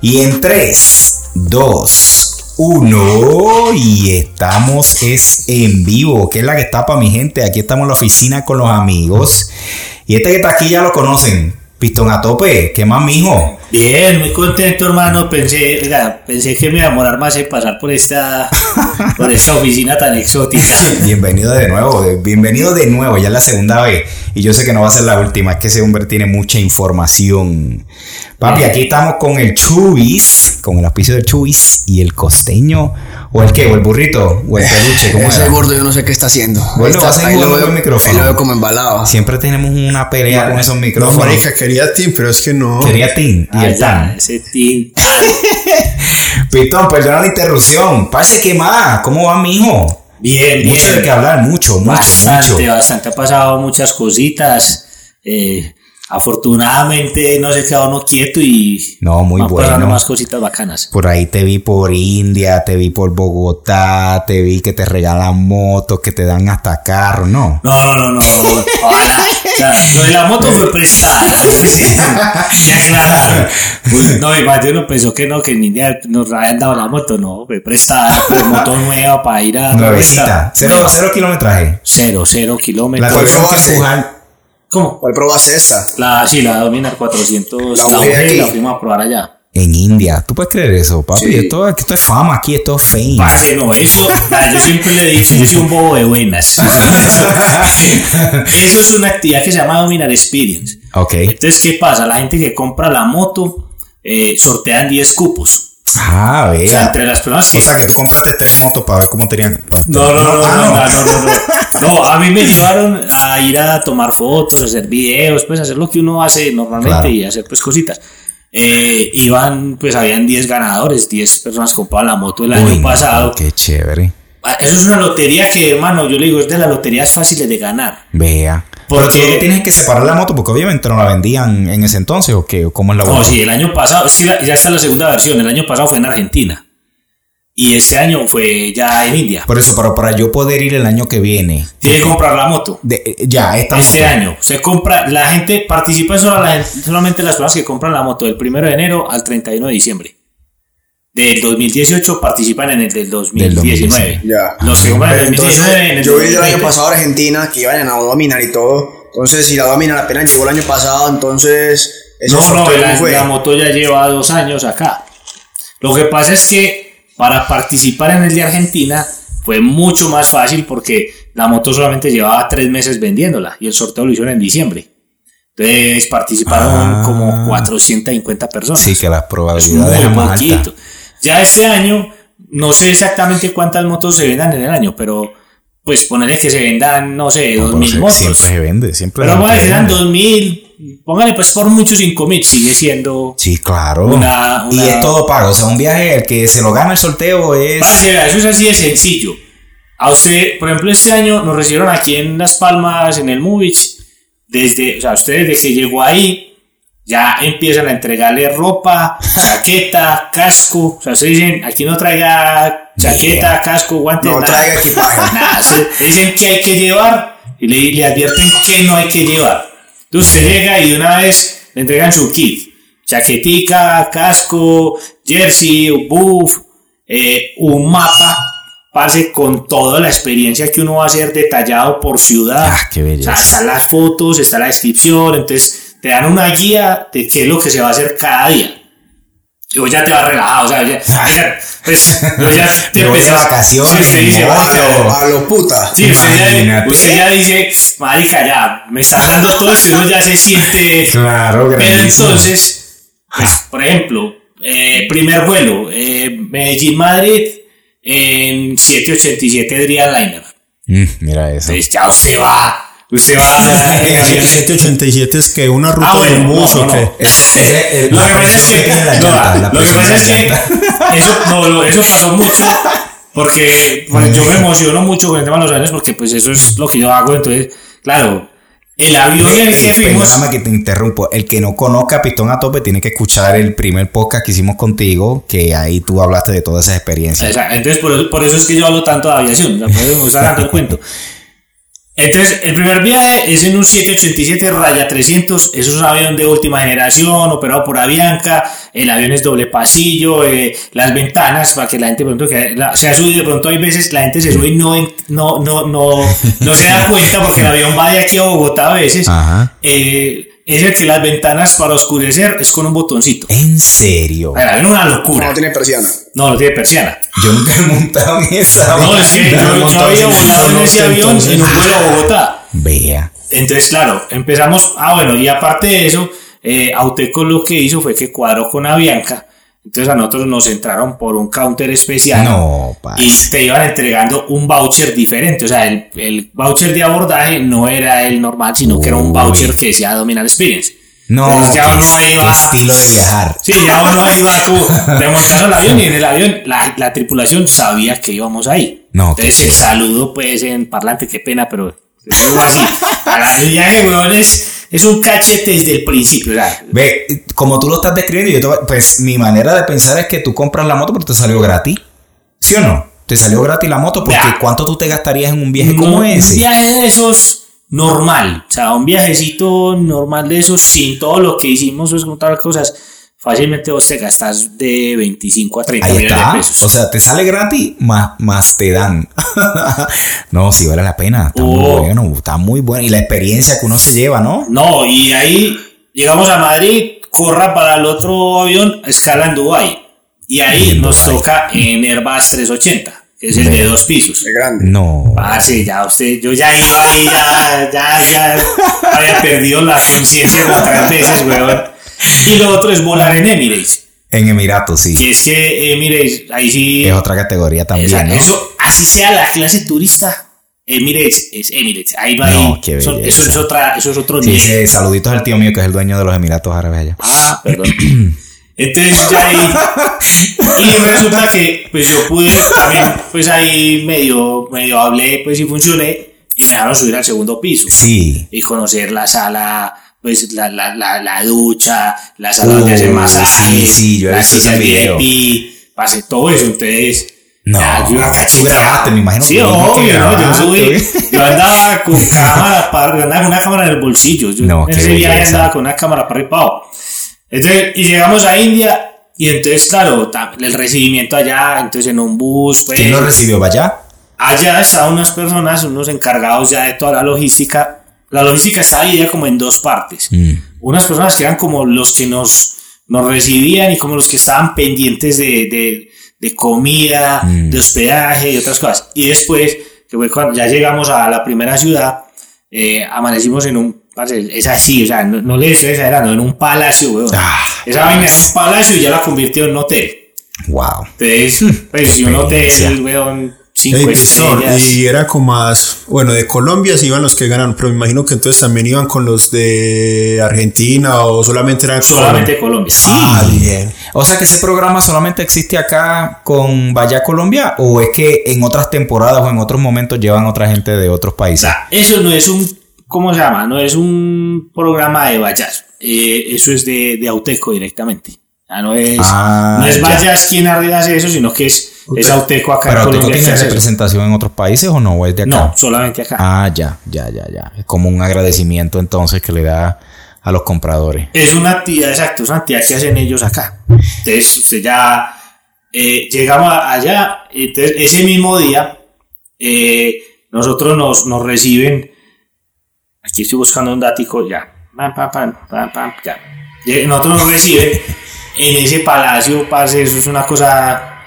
Y en 3, 2, 1 y estamos es en vivo, que es la que está para mi gente. Aquí estamos en la oficina con los amigos. Y este que está aquí ya lo conocen. Pistón a tope, ¿qué más, mijo? Bien, muy contento, hermano. Pensé, oiga, pensé que me iba a demorar más en pasar por esta, por esta oficina tan exótica. Bienvenido de nuevo, bienvenido de nuevo, ya es la segunda vez. Y yo sé que no va a ser la última, es que ese hombre tiene mucha información. Papi, aquí estamos con el Chubis, con el auspicio del Chubis y el costeño, o el qué, o el burrito, o el peluche, ¿cómo Ese era? gordo yo no sé qué está haciendo. Bueno, Está- va a veo- el micrófono. ahí lo veo como embalado. Siempre tenemos una pelea con esos No, micrófonos. marica, quería Tim, pero es que no. Quería Tim el Tan. ese tin. Pistón, perdona la interrupción. Parece que más, ¿cómo va, mijo? Bien, Mucho de qué hablar, mucho, mucho, Bastante, mucho. bastante. Ha pasado muchas cositas. Eh, afortunadamente no se quedó uno quieto y No, muy van pasando bueno. más cositas bacanas. Por ahí te vi por India, te vi por Bogotá, te vi que te regalan motos, que te dan hasta carro, ¿no? No, no, no, no. Ojalá. O sea, lo de la moto fue prestada. Aclararon. Pues, no, y más de uno pensó que no, que en India nos habían dado la moto. No, fue prestada. Fue moto nueva para ir a. Nuevecita. Cero, Nueva. cero kilometraje. Cero, cero La kilómetros. ¿Cuál tuvieron que probaste? empujar. ¿Cómo? ¿Cuál probaste esta? La, sí, la Dominar 400. La La, UG la fuimos a probar allá. En India. ¿Tú puedes creer eso, papi? Sí. Esto, esto es fama aquí, esto es fame. Parce, no, eso, yo siempre le he dicho, yo soy un bobo de buenas. eso es una actividad que se llama Dominar Experience. Ok. Entonces, ¿qué pasa? La gente que compra la moto eh, sortean 10 cupos. Ah, O sea, vea. entre las personas que. O sea que tú compraste tres motos para ver cómo tenían. no, no, no, no, Ah, no, no, no, no. No, a mí me llevaron a ir a tomar fotos, a hacer videos, pues hacer lo que uno hace normalmente Claro. y hacer pues cositas. Eh, iban, pues habían 10 ganadores, 10 personas compraban la moto el año Uy, pasado. Qué chévere. Ah, Eso es una lotería que, hermano, yo le digo, es de las loterías fáciles de ganar. Vea. Porque- Pero tú tienes que separar la moto porque obviamente no la vendían en ese entonces o qué, cómo es la No, sí, el año pasado, es que ya está la segunda versión, el año pasado fue en Argentina. Y este año fue ya en India. Por eso, pero para yo poder ir el año que viene. Tiene que comprar la moto. de- ya, esta Este moto. año se compra, la gente participa solo la solamente las personas que compran la moto del 1 de enero al 31 de diciembre. Del 2018 participan en el del 2019. Ya. Los que compran en el Entonces, 2019 en el yo vi el año 2020. pasado a Argentina que iban a dominar y todo. Entonces, si la dominar apenas llegó el año pasado, entonces. No, no, sorteo la, fue. la moto ya lleva dos años acá. Lo que pasa es que para participar en el de Argentina fue mucho más fácil porque la moto solamente llevaba tres meses vendiéndola y el sorteo lo hicieron en diciembre. Entonces participaron ah, como 450 personas. Sí, que las probabilidades eran más altas. Ya este año, no sé exactamente cuántas motos se vendan en el año, pero pues ponerle que se vendan, no sé, 2.000 motos. Siempre se vende, siempre Pero bueno, se vendan 2.000, póngale pues por mucho cinco mil, sigue siendo... Sí, claro. Una- Y una- es todo pago. O sea, un viaje, el que se lo gana el sorteo es. Eso es así de sencillo. A usted, por ejemplo, este año nos recibieron aquí en Las Palmas, en el Movich, desde, o sea, usted desde que llegó ahí, ya empiezan a entregarle ropa, chaqueta, casco. O sea, ustedes dicen, aquí no traiga chaqueta, casco, guantes, No nada. traiga equipaje. Nada, se- dicen que hay que llevar y le, le advierten que no hay que llevar. Entonces usted llega y de una vez le entregan su kit. Chaquetica, casco, jersey, buff, eh, un mapa, pase con toda la experiencia que uno va a hacer detallado por ciudad. Ah, qué belleza. O sea, están las fotos, está la descripción, entonces te dan una guía de qué es lo que se va a hacer cada día. Vos ya te vas relajado, o sea, ya, ya, pues, ya te voy empezás- vacaciones, Sí, dice, moto. "Marica, A lo puta. Sí, usted ya, usted ya dice, marica, ya, me están dando todo esto, uno ya se siente... Claro, Pero entonces, pues, por ejemplo, eh, primer vuelo, eh, Medellín-Madrid en 787 Dreamliner. Mm, mira eso. Entonces ya usted va, usted va... en avión. 787 es que una ruta Ah, de un bus no, o no, qué. no. Ese- ese- el- Lo que pasa es que, lo que pasa es que eso, no, lo- eso pasó mucho porque pues, yo me emociono mucho con el tema de los aviones porque pues eso es lo que yo hago, entonces, claro, el avión en el que fuimos, Perdóname que te interrumpo. El que no conozca Pistón a Tope tiene que escuchar el primer podcast que hicimos contigo, que ahí tú hablaste de todas esas experiencias. Exacto, entonces por, eso- por eso es que yo hablo tanto de aviación, me gusta tanto el cuento. Entonces, el primer viaje es en un 787 Raya 300. Eso es un avión de última generación, operado por Avianca. El avión es doble pasillo, eh, las ventanas, para que la gente pronto que la- se ha subido. De pronto, hay veces la gente se sube y no, no, no, no se da cuenta porque el avión va de aquí a Bogotá a veces. Ajá. Eh, es el que las ventanas para oscurecer es con un botoncito. En serio. Es una locura. no tiene persiana. No, no tiene persiana. Yo nunca he montado en esa. No, es que No, yo, yo había volado en ese avión entonces. en un vuelo a Bogotá. Vea. Entonces, claro, empezamos. Ah, bueno, y aparte de eso, eh, Auteco lo que hizo fue que cuadró con Avianca. Entonces, a nosotros nos entraron por un counter especial. No. Y te iban entregando un voucher diferente. O sea, el, el voucher de abordaje no era el normal, sino que era un voucher que decía Dominal Experience. No, Entonces, ya uno iba- estilo de viajar. Sí, ya uno iba tú, te montaron el avión y en el avión la, la tripulación sabía que íbamos ahí. No, Entonces el saludo pues en parlante, qué pena, pero así. Para el viaje, weón, es, es un cachete desde el principio. Sea, Ve, como tú lo estás describiendo, yo te pues mi manera de pensar es que tú compras la moto, pero te salió gratis. ¿Sí o no? Te salió gratis la moto porque. ¿cuánto tú te gastarías en un viaje como ese? Un viaje de esos normal, o sea, un viajecito normal de esos sin todo lo que hicimos, pues con todas las cosas, fácilmente vos te gastas de 25 a 30 Ahí millones está. de pesos. O sea, te sale gratis, más, más te dan. no, sí vale la pena. Está Oh. muy bueno, está muy bueno. Y la experiencia que uno se lleva, ¿no? No, y ahí llegamos a Madrid, corra para el otro avión, escala en Dubai Y ahí En nos Dubái. toca en Airbus 380, que es el de dos pisos. Es grande. No. Parce, ya usted, yo ya iba ahí, ya, ya, ya había perdido la conciencia como tres veces, weón. Y lo otro es volar en Emirates, En Emiratos, sí. que es que Emirates, ahí sí, Es otra categoría también, esa- ¿no? eso, así sea la clase turista, Emirates es Emirates, ahí va No, ahí, qué eso, eso es otra, eso es otro Sí, nivel. sí, saluditos al tío mío que es el dueño de los Emiratos Árabes allá. Ah, perdón. Entonces ya ahí. Y resulta que pues yo pude también, pues ahí medio, medio hablé, pues y funcioné. Y me dejaron subir al segundo piso. Sí. Y conocer la sala, pues la, la, la, la ducha, la sala donde Uh, hacen masajes, sí, sí, yo las sillas. VIP, pasé todo eso. Entonces. No, ya, yo tú grabaste, me imagino Sí, que obvio, ¿no? Yo subí. Yo andaba con cámara, para, yo andaba con una cámara en el bolsillo. Yo No, ese viaje andaba con una cámara para abajo. Entonces, y llegamos a India. Y entonces, claro, el recibimiento allá, entonces en un bus, pues, ¿Quién lo recibió allá? allá estaban unas personas, unos encargados ya de toda la logística. La logística estaba dividida como en dos partes. Mm. Unas personas que eran como los que nos, nos recibían y como los que estaban pendientes de, de, de comida, Mm. de hospedaje y otras cosas. Y después, que fue cuando ya llegamos a la primera ciudad, eh, amanecimos en un, es así, o sea, no, no le estoy exagerando, en un palacio, weón. Ah, Esa vaina era un palacio y ya la convirtió en un hotel. Wow. Entonces, pues, y un hotel, weón, cinco estrellas. y era como más, bueno, de Colombia sí iban los que ganaron, pero me imagino que entonces también iban con los de Argentina o solamente eran Solamente Colombia. Sí. Ah, bien. O sea que ese programa solamente existe acá con Vaya Colombia o es que en otras temporadas o en otros momentos llevan otra gente de otros O países. sea, eso no es un, ¿cómo se llama? No es un programa de vallas. Eh, eso es de, de Auteco directamente. Sea, no es, Ah, no es vallas quien hace eso, sino que es, es Auteco acá Pero en ¿tú Colombia. eso. representación en otros países o no? ¿O es de acá? No, solamente acá. Ah, ya, ya, ya, ya. Es como un agradecimiento entonces que le da a los compradores. Es una actividad, exacto, es una actividad que hacen ellos acá. Entonces, usted ya eh, llegamos allá, entonces ese mismo día, eh, nosotros nos, nos reciben, aquí estoy buscando un dático, ya, pam, pam, pam, pam, pam, ya. Eh, Nosotros nos reciben en ese palacio, parce, eso es una cosa,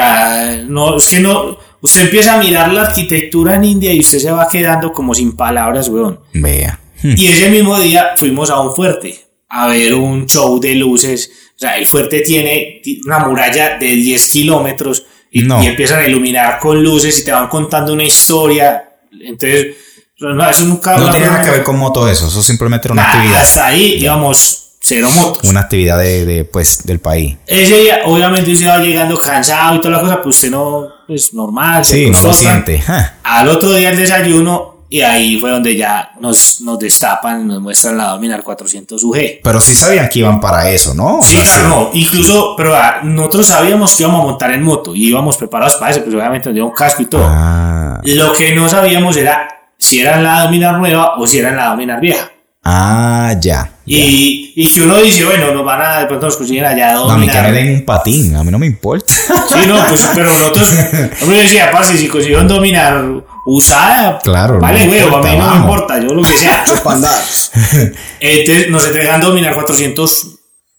ah, no, es que no, usted empieza a mirar la arquitectura en India y usted se va quedando como sin palabras, weón. Vea. Y ese mismo día fuimos a un fuerte a ver un show de luces. O sea, el fuerte tiene una muralla de 10 kilómetros y, No. y empiezan a iluminar con luces y te van contando una historia. Entonces, no, eso nunca... No tiene nada que ver con motos eso, eso simplemente era una actividad. Hasta ahí, digamos, cero motos. Una actividad de, de, pues, del país. Ese día, obviamente, usted va llegando cansado y toda la cosa, pues usted no, es normal. Sí, no lo acostumbra. siente. Ja. Al otro día el desayuno y ahí fue donde ya nos, nos destapan, nos muestran la Dominar 400 UG. Pero sí sabían que iban para eso, ¿no? O Sí, sea, claro, no. Incluso, pero ah, nosotros sabíamos que íbamos a montar en moto y íbamos preparados para eso, pues obviamente nos dio un casco y todo. Ah, Lo que no sabíamos era si era en la Dominar nueva o si era en la Dominar vieja. Ah, ya. Y, y que uno dice, bueno, nos van a, de pronto nos consiguen allá No, a mí que me den un patín, a mí no me importa. Sí, no, pues, pero nosotros, yo decía, parce, si consiguieron dominar usada, Claro, vale, güey, a mí no me importa, yo lo que sea. Entonces nos entregan dominar 400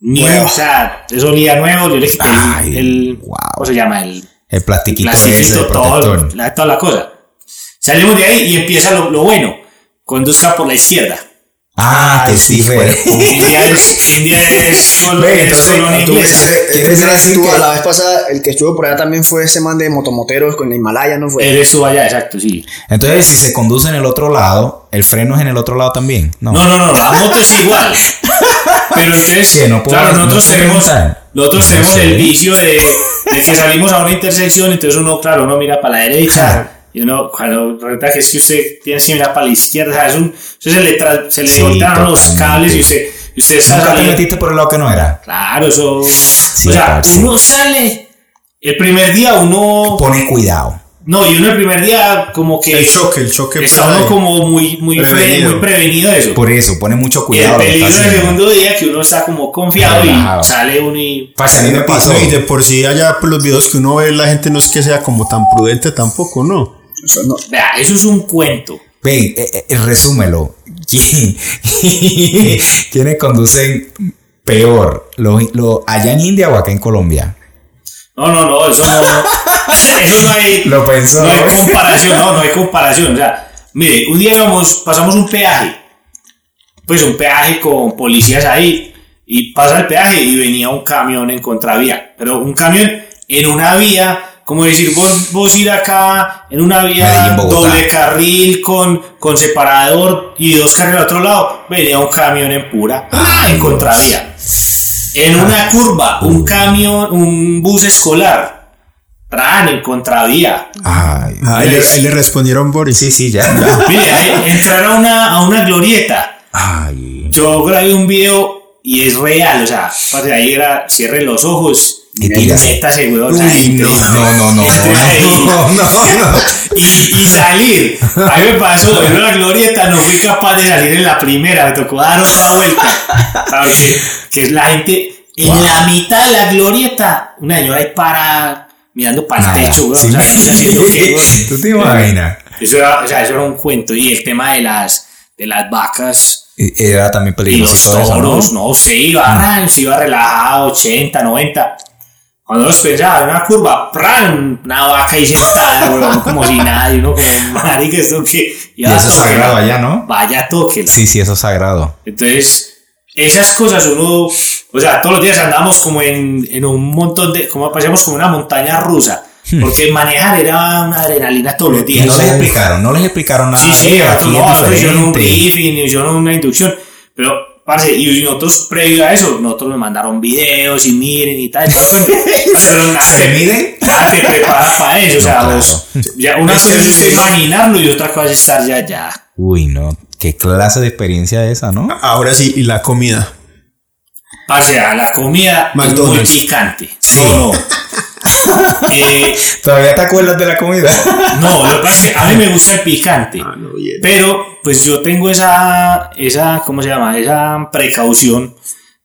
new, Nuevo. o sea, eso olía nuevo, yo le quité el- Ay, el, wow. ¿cómo se llama? El El plastiquito, ese plastiquito, de todo, la, toda la cosa. Salimos de ahí y empieza lo, lo bueno, conduzca por la izquierda. Ah, que sí, fue. India es, India es, entonces, colonia Tú, inglesa. ese- el ¿Quieres primero que decir estuvo que- la vez pasada, el que estuvo por allá también fue ese man de motomoteros con el Himalaya, ¿no fue? Eres tú allá, exacto, sí. Entonces, si se conduce en el otro lado, ¿el freno es en el otro lado también? No. No, no, no, la moto es igual. Pero entonces, Sí, no puedo- claro, no nosotros puedo tenemos, nosotros No tenemos el vicio de, de que salimos a una intersección, entonces uno, claro, uno mira para la derecha, y uno, cuando resulta que es que usted tiene que mirar para la izquierda, o sea, es un, entonces se le, tra- se le Sí, los cables y usted, y usted ¿Nunca te metiste por el lado que no era? Claro, eso. o sea, parce. uno sale, el primer día uno. Pone cuidado. No, y uno el primer día como que. El choque, el choque. Está uno como muy, muy, pre- Prevenido. muy prevenido de eso. Por eso, pone mucho Y el cuidado. que peligro del segundo día que uno está como confiado Relajado. y sale uno y. Parce, a mí me pasó. Y de por sí allá por los videos que uno ve, la gente no es que sea como tan prudente tampoco, ¿no? Eso no. Vea, eso es un cuento. Ven, eh, eh, resúmelo. ¿Quién- ¿Quiénes conducen peor? ¿Los, los- ¿Allá en India o acá en Colombia? No, no, no, eso no. eso no hay. Lo pensó. No hay comparación, no, no hay comparación. O sea, mire, un día íbamos, pasamos un peaje. Pues un peaje con policías ahí. Y pasa el peaje y venía un camión en contravía. Pero un camión en una vía, como decir, vos, vos ir acá en una vía doble carril con, con separador y dos carriles al otro lado, venía un camión en pura, ¡ah! en contravía. En una curva, un camión, un bus escolar, tran en contravía. Ay. Ah, ahí, le, ahí le respondieron Boris. Sí, sí, ya. Mire, ahí, entrar a una, a una glorieta. Ay. Yo grabé un video y es real, o sea, ahí era, cierre los ojos Y Uy, entre- no, no, no, no, no, no. Y, y salir. A mí me pasó, en una glorieta no fui capaz de salir en la primera, me tocó dar otra vuelta. ¿Sabes qué? Que es la gente en Wow. la mitad de la glorieta, una señora ahí para mirando para el techo, weón, Sí. o sea. ¿Tú te imaginas? Eso era, o sea, eso era un cuento. Y el tema de las, de las vacas Y- Era también y peligroso los todo eso, toros, ¿no? no, se iba, se iba relajado, 80, 90. Cuando nos pensaba en una curva, ¡pran! Una vaca ahí sentada, weón, como si nada, y uno como, marica, esto que... Y eso es sagrado allá, ¿no? Vaya toque. Sí, sí, eso es sagrado. Entonces, esas cosas uno, o sea, todos los días andamos como en, en un montón de, como pasamos como una montaña rusa, porque manejar era una adrenalina todos los Hmm. Y días. no les explicaron, no les explicaron nada. Sí, sí, no, nosotros hicieron un briefing, hicieron una inducción, pero, parce, y nosotros previo a eso, nosotros nos mandaron videos y miren y tal, pero nada, ¿Se miden? nada te prepara para eso, o sea, No, vos, ya una cosa es sí. imaginarlo y otra cosa es estar ya, ya. Uy, no. Qué clase de experiencia esa, ¿no? Ahora sí, y la comida. Parce, a la comida es muy McDonald's. picante. Sí. No, no. Eh, ¿Todavía te acuerdas de la comida? no, lo que pasa es que a mí me gusta el picante. Ah, no, bien. Pero, pues yo tengo esa, esa, ¿cómo se llama? Esa precaución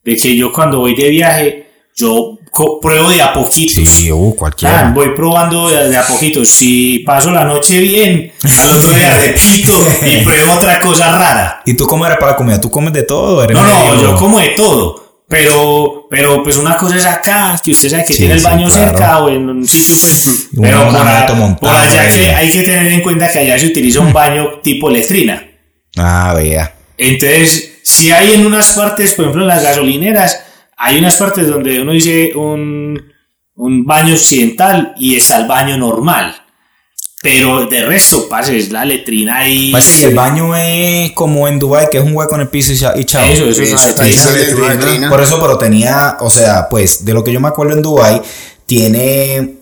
de que yo cuando voy de viaje, yo pruebo de a poquitos. Sí, uh, Ah, cualquiera. voy probando de, de a poquitos. Si paso la noche bien, al otro día repito y pruebo otra cosa rara. ¿Y tú cómo eres para la comida? ¿Tú comes de todo? ¿Eres No, no, yo como de todo. Pero, pero pues una cosa es acá, que usted sabe que Sí, tiene el sí, baño claro. cerca o en un sitio, pues. Pero por, a- por allá que hay que tener en cuenta que allá se utiliza un baño tipo letrina. Ah, vea. Entonces, si hay en unas partes, por ejemplo en las gasolineras, hay unas partes donde uno dice un, un baño occidental y está el baño normal. Pero de resto, parce, es la letrina y. Parece que el baño es como en Dubai, que es un hueco en el piso y, cha- y chao. Eso, eso, es una ahí letrina. Por eso, pero tenía, o sea, pues, de lo que yo me acuerdo en Dubai, tiene,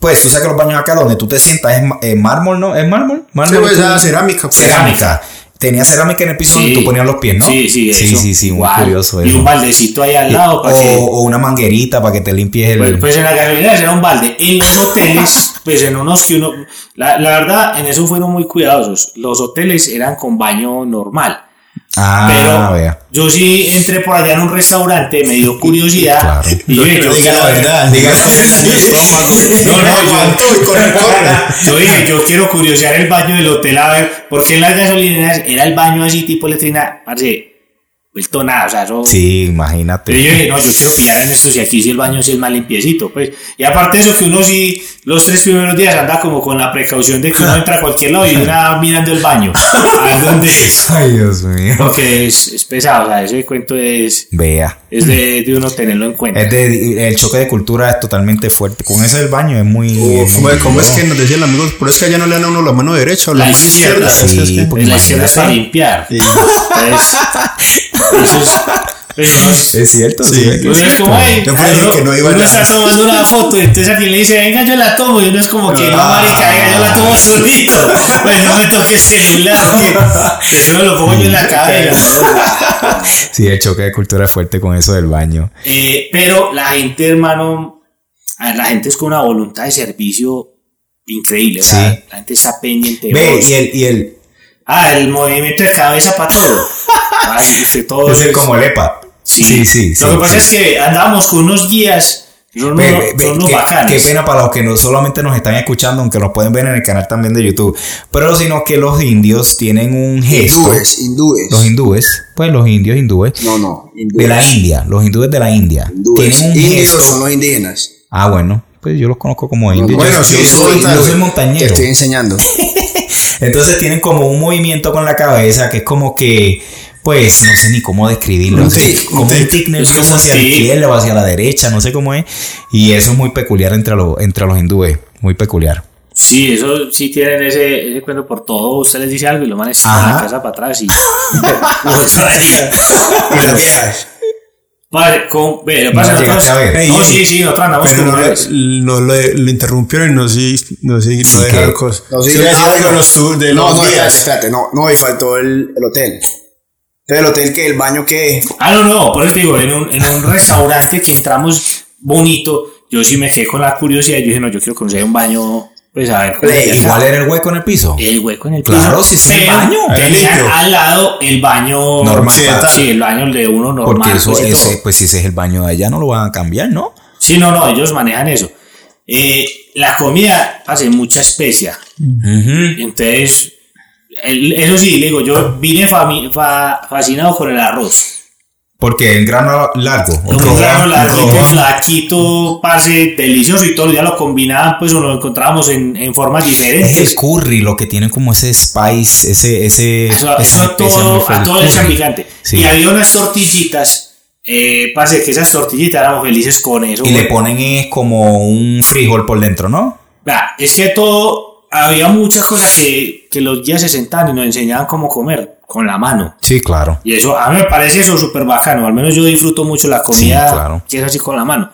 pues, tú sabes que los baños acá donde tú te sientas es eh, mármol, ¿no? ¿Es mármol? Sí, ¿Mármol? pues, esa cerámica. pues. Cerámica. Tenía cerámica en el piso donde tú ponías los pies, ¿no? Sí, sí, sí, eso. sí, sí, muy Igual. curioso Y un baldecito ahí al lado para o, que. o una manguerita para que te limpies el... Pues, pues en la gasolinera era un balde. En los hoteles, pues en unos que uno, la, la verdad, en eso fueron muy cuidadosos. Los hoteles eran con baño normal. Ah, Pero vea. yo sí entré por allá en un restaurante, me dio curiosidad. Claro. Y yo, dije, yo diga la quiero- verdad. Diga No, no, yo- Aguantó y corre, corre. Yo dije, yo quiero curiosear el baño del hotel a ver, porque en las gasolineras era el baño así tipo letrina, parce, vuelto nada, o sea, eso... Sí, imagínate. Pero yo dije, no, yo quiero pillar en esto si aquí sí el baño sí es más limpiecito, pues. Y aparte de eso que uno sí, los tres primeros días anda como con la precaución de que uno entra a cualquier lado y una mirando el baño. A ver dónde es. Ay, Dios mío. Porque es, es pesado, o sea, ese cuento es, Vea. es de, de uno tenerlo en cuenta. Es de, el choque de cultura es totalmente fuerte. Con ese del baño es muy. es ¿Cómo, muy cómo es que nos decían los amigos? Por eso es que allá no le dan a uno la mano derecha o la, La mano izquierda. izquierda, sí, ¿es que? porque- la izquierda es para limpiar. Sí. Entonces, eso es, cierto, Sí. sí. es Uno es cierto. como, Yo que no iba uno allá. está tomando una foto y entonces alguien le dice, venga, yo la tomo. Y uno es como que, no, Ah. marica, venga, yo la tomo solito. Pues no me toque celular, que eso me lo pongo yo en la cabeza. Sí, el choque de cultura es fuerte con eso del baño. Eh, pero la gente, hermano, a ver, la gente es con una voluntad de servicio increíble. Sí. la gente está pendiente. de Ve, y el, y el. Ah, el movimiento de cabeza para todo. Ay, todo Es como el EPA. Sí, sí, sí. Lo sí, que pasa sí. es que andábamos con unos guías. Son unos, ve, ve, son unos qué, bacanes. qué pena para los que no solamente nos están escuchando, aunque los pueden ver en el canal también de YouTube, pero sino que los indios tienen un gesto. Hindúes, hindúes. Los hindúes, pues los indios hindúes. No, no, hindúes. De la India, los hindúes de la India. Hindúes. Tienen un Indios gesto. son los indígenas. Ah, bueno, pues yo los conozco como indios. bueno, yo, sí, yo soy, yo soy Te montañero. estoy enseñando. Entonces tienen como un movimiento con la cabeza que es como que, pues, no sé ni cómo describirlo. Un no sé, tic, como un tic. tic nervioso hacia la izquierda o hacia la derecha, no sé cómo es. Y eso es muy peculiar entre, los entre los hindúes, muy peculiar. Sí, eso sí tienen ese, ese cuento por todo. Usted les dice algo y lo van a la casa para atrás y. Y las viejas. Vale, con, ve, lo que No pasa la nosotros- llegaste a ver. Ey, No, sí, sí, nosotros andamos con no, no lo, lo interrumpieron y no sí, no sí, no Sí, dejaron que- cosas. No, sí, Sí, ah, de los tours, de no, los no, guías. espérate, no, no, y faltó el, el hotel. Entonces, el hotel que, el baño que. Ah, no, no, por eso digo, en un, en un restaurante que entramos bonito, yo sí me quedé con la curiosidad. Yo dije, no, yo quiero conocer un baño, pues a ver. cómo es acá. Igual era el hueco en el piso. El hueco en el piso. Claro, si es el baño. Limpio. al lado el baño Normal. Sí, el baño de uno normal. Porque eso, pues, ese, pues si ese es el baño de allá, no lo van a cambiar, ¿no? Sí, no, no, ellos manejan eso. Eh, la comida hace mucha especia. Entonces, el- eso sí, le digo, yo vine fascinado con el arroz. Porque en grano largo. o Lo rojo, compraron la rojo. tipo flaquito, parce, delicioso y todos los días lo combinaban, pues o lo encontrábamos en, en formas Es diferentes. el curry lo que tiene como ese spice, ese, ese, Eso, eso a todo, a todo picante. Sí. Y había unas tortillitas, eh, parce, que esas tortillitas éramos felices con eso. Y le ponen es como un frijol por dentro, ¿no? Vea, es que todo, había muchas cosas que, que los guías se sentaban y nos enseñaban cómo comer con la mano. Sí, claro. Y eso, a mí me parece eso súper bacano. Al menos yo disfruto mucho la comida Sí, claro. que es así con la mano.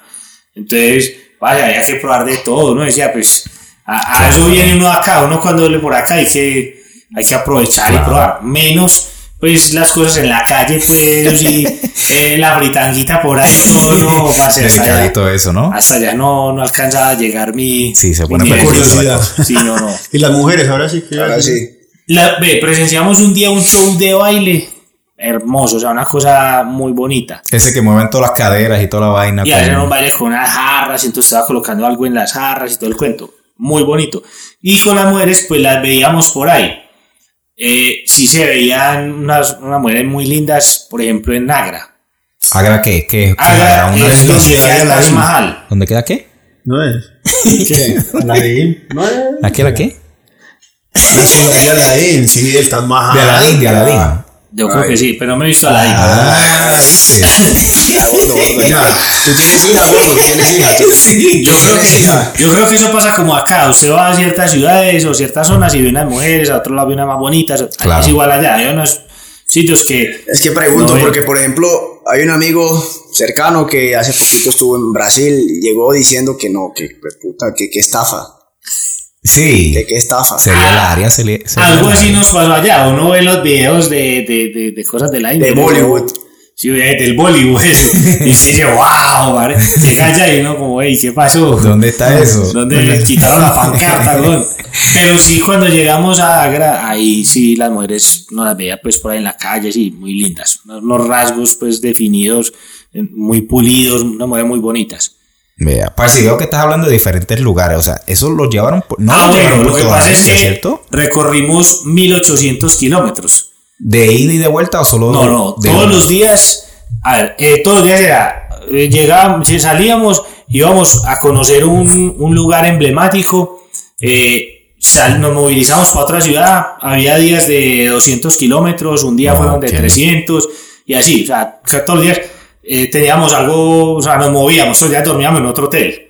Entonces, vaya, había que probar de todo, ¿no? Decía, pues, a, a eso viene uno acá, uno cuando viene por acá hay que, hay que aprovechar Claro. y probar. Menos, pues, las cosas en la calle, pues, sí, eh, la britanguita por ahí, todo, no, parce, hasta allá, Delicadito eso, ¿no? hasta allá no, no alcanza a llegar mi... Sí, se mi pone la Curiosidad. Sí, no, no. Y las mujeres, ahora sí que. Ahora sí. La- ve, presenciamos un día un show de baile hermoso, o sea, una cosa muy bonita. Ese que mueven todas las caderas y toda la vaina. Y hacían un baile con unas jarras, y entonces estaba colocando algo en las jarras y todo el cuento. Muy bonito. Y con las mujeres, pues las veíamos por ahí. Eh, sí se veían unas, unas mujeres muy lindas, por ejemplo, en Nagra. ¿Agra qué? ¿Qué? qué Agra Agra? ¿Una es donde queda la. Mahal. ¿Dónde queda qué? ¿No es? ¿Qué? Aladín. ¿No es? ¿La qué? ¿La qué? La ciudad de Aladín, sí, el Taj Mahal. De Aladín, de Aladín. Yo creo que sí, pero no me he visto a la Ah, ¿viste? Ah, gordo, gordo. Tú tienes hija, gordo, tú tienes hija. Sí. Yo creo, que, yo creo que eso pasa como acá. Usted va a ciertas ciudades o ciertas zonas y ve unas mujeres, a otro lado ve unas más bonitas. Claro. Es igual allá. Hay unos sitios que. Es que pregunto, No, porque por ejemplo, hay un amigo cercano que hace poquito estuvo en Brasil y llegó diciendo que no, que pues, puta, que qué estafa, Sí. que qué estafa. Sería área. Sería, sería Algo así área. nos pasó allá. Uno ve los videos de, de, de, de cosas de la India. De Bollywood. Sí, del Bollywood eso. Y se dice, wow, madre. Se calla y uno como, hey, ¿qué pasó? ¿Dónde está eso? ¿Dónde le quitaron la pancarta, güey? Pero sí, cuando llegamos a Agra, ahí sí las mujeres no las veía pues por ahí en la calle, sí, muy lindas. Unos rasgos pues definidos, eh, muy pulidos, unas mujeres muy bonitas. Vea, parce, veo que estás hablando de diferentes lugares, o sea, eso lo llevaron por... No ah, lo llevaron bueno, por lo que pasa es que ¿cierto? recorrimos 1800 kilómetros. ¿De ida y de vuelta o solo No, no, de todos una? los días, a ver, eh, todos los días era, eh, llegábamos, si salíamos, íbamos a conocer un, un lugar emblemático, eh, sal- nos movilizamos para otra ciudad, había días de 200 kilómetros, un día fueron de ok. 300, y así, o sea, todos los días eh, teníamos algo, o sea, nos movíamos, los días dormíamos en otro hotel.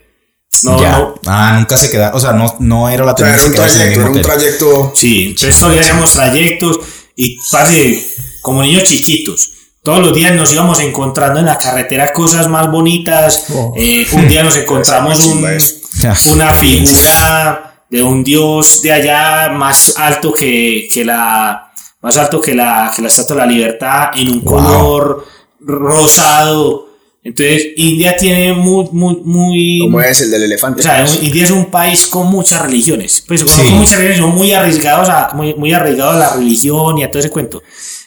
No, ya. no, Ah, nunca se queda, o sea, no, no era la O sea, era tendencia un trayecto, era un hotel. trayecto. Sí, entonces todos los días hacíamos trayectos y parce, como niños chiquitos. Todos los días nos íbamos encontrando en la carretera cosas más bonitas. Eh, un día nos encontramos un- eso. una figura de un dios de allá más alto que, que la más alto que la, que la Estatua de la Libertad en un Wow. color rosado. Entonces, India tiene muy, muy, muy, Como es el del elefante. o sea, un- India es un país con muchas religiones. Pues con, Sí. con muchas religiones, son muy arriesgados, a, muy, muy arraigados a la religión y a todo ese cuento.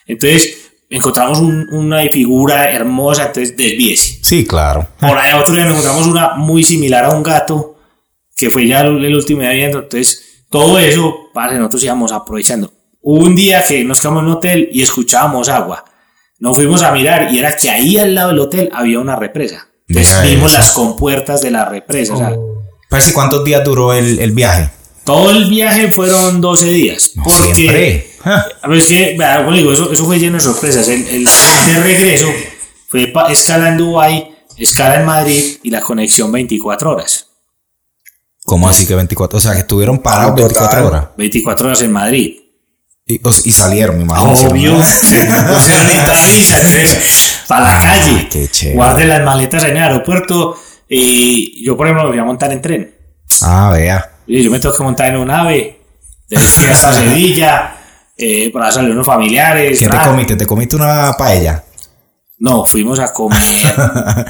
Entonces, encontramos un- una figura hermosa, entonces desvíese. Sí, claro. Por allá otro día nos encontramos una muy similar a un gato, que fue ya el, el último día viendo. Entonces, todo eso, para nosotros íbamos aprovechando. Hubo un día que nos quedamos en un hotel y escuchábamos agua. Nos fuimos a mirar y era que ahí al lado del hotel había una represa. Entonces, vimos eso. las compuertas de la represa. o sea, Parce, ¿cuántos días duró el, el viaje? Todo el viaje fueron 12 días. Porque, Siempre. Ah, a ver, es que, como digo, eso, eso fue lleno de sorpresas. El, el- de regreso fue pa- escala en Dubái, escala en Madrid y la conexión 24 horas. ¿Cómo así que 24? O sea, que estuvieron parados Total. 24 horas. 24 horas en Madrid. Y, y salieron, me imagino. Obvio. ¿no? O sea, necesita visa, entonces, para la calle. Ah, qué chévere. Guarde las maletas en el aeropuerto. Y yo, por ejemplo, me voy a montar en tren. Ah, vea. Y yo me tengo que montar en un ave. Aquí hasta Sevilla. Eh, para salir unos familiares. ¿Qué te comiste? ¿Te comiste una paella? No, fuimos a comer.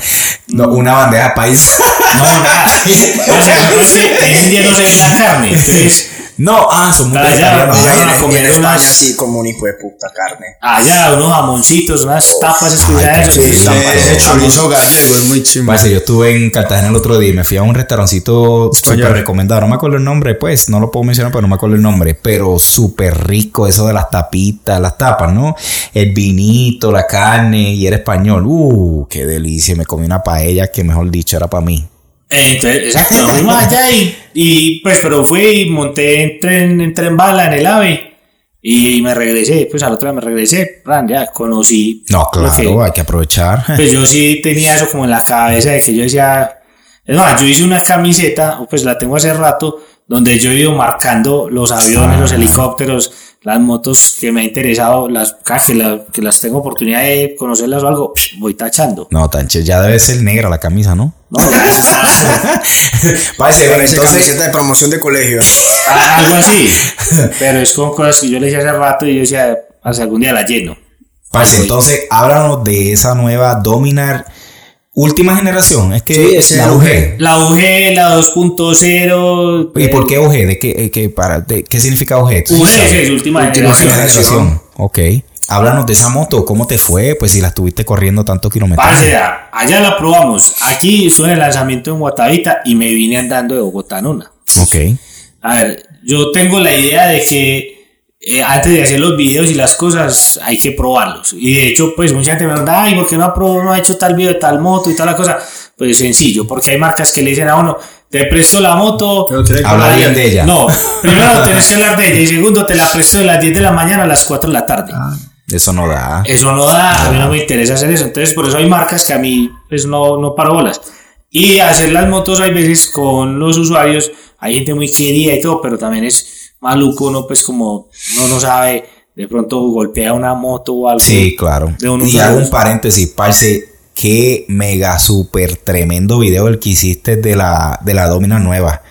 No, una bandeja paisa. No, nada. O sea, no, en India no se ve la carne. Entonces, no, ah, son muy Allá, vegetarianos. allá. ¿no? En, comer en España unas- sí como un hijo de puta carne. allá unos jamoncitos, unas tapas exclusivas. Sí, chorizo gallego es muy chimba. Parce, yo estuve en Cartagena el otro día y me fui a un restaurancito súper recomendado. No me acuerdo el nombre, pues, no lo puedo mencionar, pero no me acuerdo el nombre. Pero súper rico, eso de las tapitas, las tapas, ¿no? El vinito, la carne y era español. Uh, qué delicia. Me comí una paella que, mejor dicho, era para mí. Eh, Entonces, exacto, nos fuimos allá y, y pues, pero fui y monté en tren, en tren bala en el AVE y me regresé, pues al otro día me regresé, ran, ya conocí. No, claro, que- hay que aprovechar. pues yo sí tenía eso como en la cabeza de que yo decía, es más, yo hice una camiseta, pues la tengo hace rato, donde yo he ido marcando los aviones, los helicópteros, las motos que me ha interesado, las cada que, la- que las tengo oportunidad de conocerlas o algo, voy tachando. No, Tanche, ya debe ser negra la camisa, ¿no? No, Parece entonces, camiseta de promoción de colegio. a- algo así. Pero es con cosas que yo le hice hace rato y yo decía, hasta algún día la lleno. parce, entonces, háblanos de esa nueva Dominar última generación. Es que Sí, ese la UG. UG. La UG, la 2.0. ¿Y por eh, qué OG? ¿De qué, eh, qué, para, de, ¿Qué significa UG sabes? es última Última generación. Última generación. Ok. Háblanos de esa moto. ¿Cómo te fue? Pues si la estuviste corriendo tantos kilómetros. Parce, ya, allá la probamos. Aquí estuve en el lanzamiento en Guatavita y me vine andando de Bogotá en una. Ok. A ver, yo tengo la idea de que eh, antes de hacer los videos y las cosas hay que probarlos. Y de hecho, pues mucha gente me pregunta, ay, ¿por qué no ha, probado, no ha hecho tal video de tal moto y tal la cosa? Pues sencillo, porque hay marcas que le dicen a uno, te presto la moto. Pero que hablar bien de ella. No, primero tenés que hablar de ella y segundo te la presto de las 10 de la mañana a las 4 de la tarde. Eso no da. Eso no da, a mí no me interesa hacer eso. Entonces, por eso hay marcas que a mí pues, no, no paro bolas. Y hacer las motos hay veces con los usuarios, hay gente muy querida y todo, pero también es maluco, uno pues como no no sabe, de pronto golpea una moto o algo. Sí, claro. De y hago un paréntesis, parce. Qué mega super tremendo video el que hiciste de la, de la Domina nueva.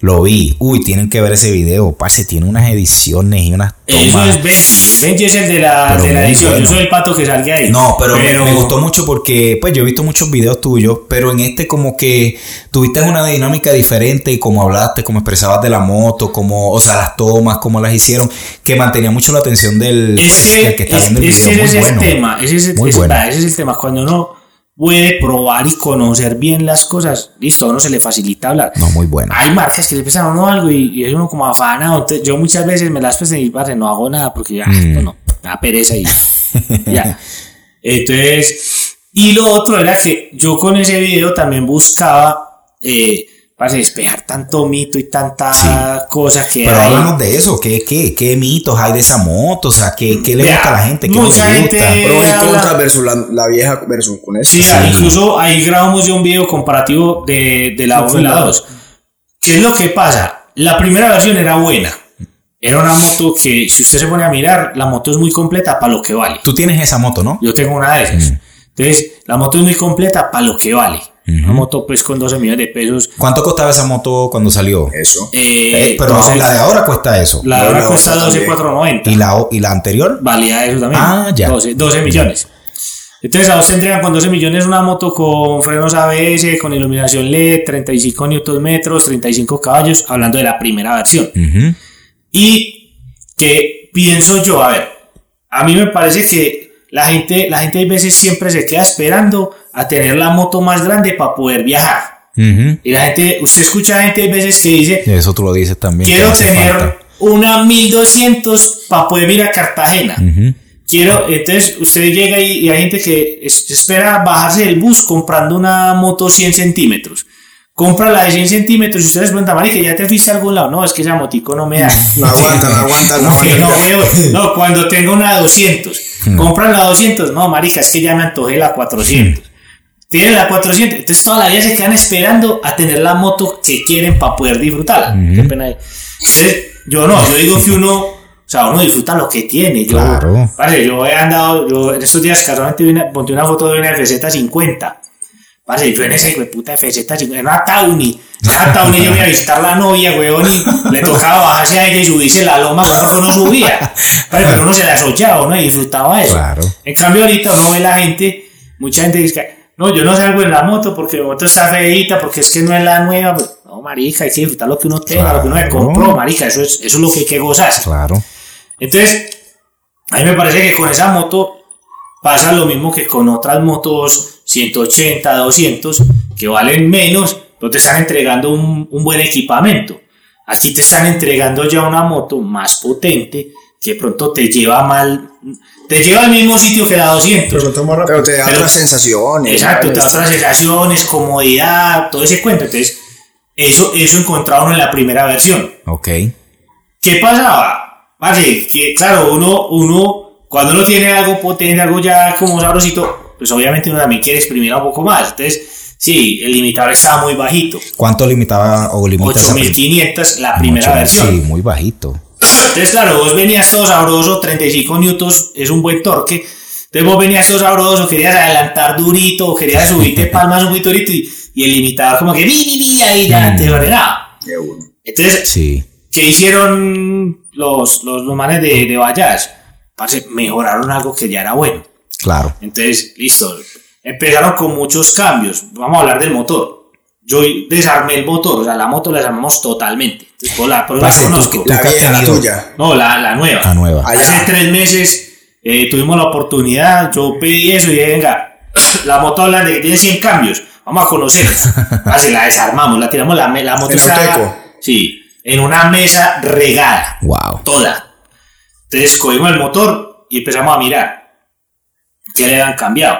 Lo vi. Uy, tienen que ver ese video. Parce, tiene unas ediciones y unas Eso tomas. es Benji. Benji es el de la, de la edición. bueno. Yo soy el pato que salga ahí. No, pero, me- me, gustó mucho porque, pues yo he visto muchos videos tuyos, pero en este como que tuviste una dinámica diferente y como hablaste, como expresabas de la moto, como, o sea, las tomas, como las hicieron, que mantenía mucho la atención del, Es que, del que está es, viendo el video. Muy ese es bueno. el tema. Ese es, el- Muy ese- bueno. ese es el tema. Cuando uno puede probar y conocer bien las cosas, listo, a uno se le facilita hablar. No, muy bueno. Hay marcas que le empiezan a uno algo y, y es uno como afanado. Entonces, yo muchas veces me las presento y parce, no hago nada porque ya, Mm. no, no, me da pereza y ya. Entonces, y lo otro era que yo con ese video también buscaba, eh, para despejar tanto mito y tanta cosa que Pero hay. hablamos de eso, ¿qué, qué, qué mitos hay de esa moto? O sea, ¿qué, qué le Vea, gusta a la gente? ¿Qué no le mucha gusta? gente- Pros y contras versus la, la vieja versus con esta. Sí, incluso ahí grabamos ya un video comparativo de, de la 1 y la 2. ¿Qué es lo que pasa? La primera versión era buena. Era una moto que, si usted se pone a mirar, la moto es muy completa para lo que vale. Tú tienes esa moto, ¿no? Yo tengo una de esas. Entonces, la moto es muy completa para lo que vale. Una moto, pues, con 12 millones de pesos. ¿Cuánto costaba esa moto cuando salió? Eso. Eh, Eh, pero entonces, la de ahora cuesta eso. la de ahora no, cuesta esta también. 12,490. ¿Y la, ¿Y la anterior? valía eso también. Ah, ya. 12, 12 millones. Entonces a vos te entregan con 12 millones una moto con frenos ABS, con iluminación LED, 35 newton metros, 35 caballos, hablando de la primera versión. Y que pienso yo, a ver, a mí me parece que la gente, la gente a veces siempre se queda esperando a tener la moto más grande para poder viajar. Ujú. Y la gente, usted escucha gente a veces que dice, Eso tú lo dices también. quiero que tener falta. una 1200 para poder ir a Cartagena. Ujú. Quiero, entonces usted llega y, y hay gente que es- espera bajarse del bus comprando una moto 100 centímetros. Compra la de 100 centímetros y usted les pregunta, marica, ¿ya te fuiste a algún lado? No, es que esa motico no me da. No aguanta, no aguanta, no ¿Cómo que aguanta. no, huevo? No, cuando tenga una de 200. Compran la 200. No, marica, es que ya me antojé la 400. Tienen la 400. Entonces toda la vida se quedan esperando a tener la moto que quieren para poder disfrutarla. Qué pena. Entonces, yo no, yo digo que uno, o sea, uno disfruta lo que tiene. Yo, Claro. parce, yo he andado, yo en estos días casualmente vi una- monté una foto de una FZ50. Parce, yo en ese puta FZ50, era una Tawny. Una Tawny, yo iba a visitar la novia, weón, y le tocaba bajarse a ella y subirse la loma, weón, que uno subía. Parce, pero uno se la desollaba, ¿no? Y disfrutaba eso. Claro. En cambio, ahorita uno ve la gente, mucha gente dice que, no, yo no salgo en la moto porque la moto está feita, porque es que no es la nueva. Pues, no, marica, hay que disfrutar lo que uno tenga, lo que uno le Claro. compró, marica, eso es, eso es lo que hay que gozar. Claro. Entonces, a mí me parece que con esa moto pasa lo mismo que con otras motos 180, 200, que valen menos, pero te están entregando un, un buen equipamiento. Aquí te están entregando ya una moto más potente que pronto te lleva mal, te lleva al mismo sitio que la 200. Pero te da Pero- otras sensaciones. Exacto, te da otras sensaciones, comodidad, todo ese cuento. Entonces, eso, eso encontraba uno en la primera versión. Ok. ¿Qué pasaba? Que claro, uno, uno, cuando uno tiene algo potente, algo ya como sabrosito, pues obviamente uno también quiere exprimir un poco más. Entonces, sí, el limitador estaba muy bajito. ¿Cuánto limitaba o limita esa prim- 8500 la primera 8000, versión. Sí, muy bajito. Entonces, claro, vos venías todo sabroso, 35 newtons es un buen torque. Entonces vos venías todo sabroso, querías adelantar durito, querías subirte palmas un poquito durito y, y el limitador como que vi, vi, vi, ahí ya te frenaba. De uno. Entonces, Sí. ¿qué hicieron los, los, los manes de, de Bayash? Parce, mejoraron algo que ya era bueno. Claro. Entonces, listo. Empezaron con muchos cambios. Vamos a hablar del motor. Yo desarmé el motor, o sea, la moto la desarmamos totalmente. Entonces, pues, la, pues, la conozco. La vieja, la tuya. No, la, la nueva. La nueva. Hace tres meses eh, tuvimos la oportunidad, yo pedí eso y dije, venga, la moto habla de que tiene 100 cambios, vamos a conocer. Así la desarmamos, la tiramos, la, la moto ¿En está- Oteco? Sí, en una mesa regada, Wow. toda. Entonces cogimos el motor y empezamos a mirar qué le habían cambiado.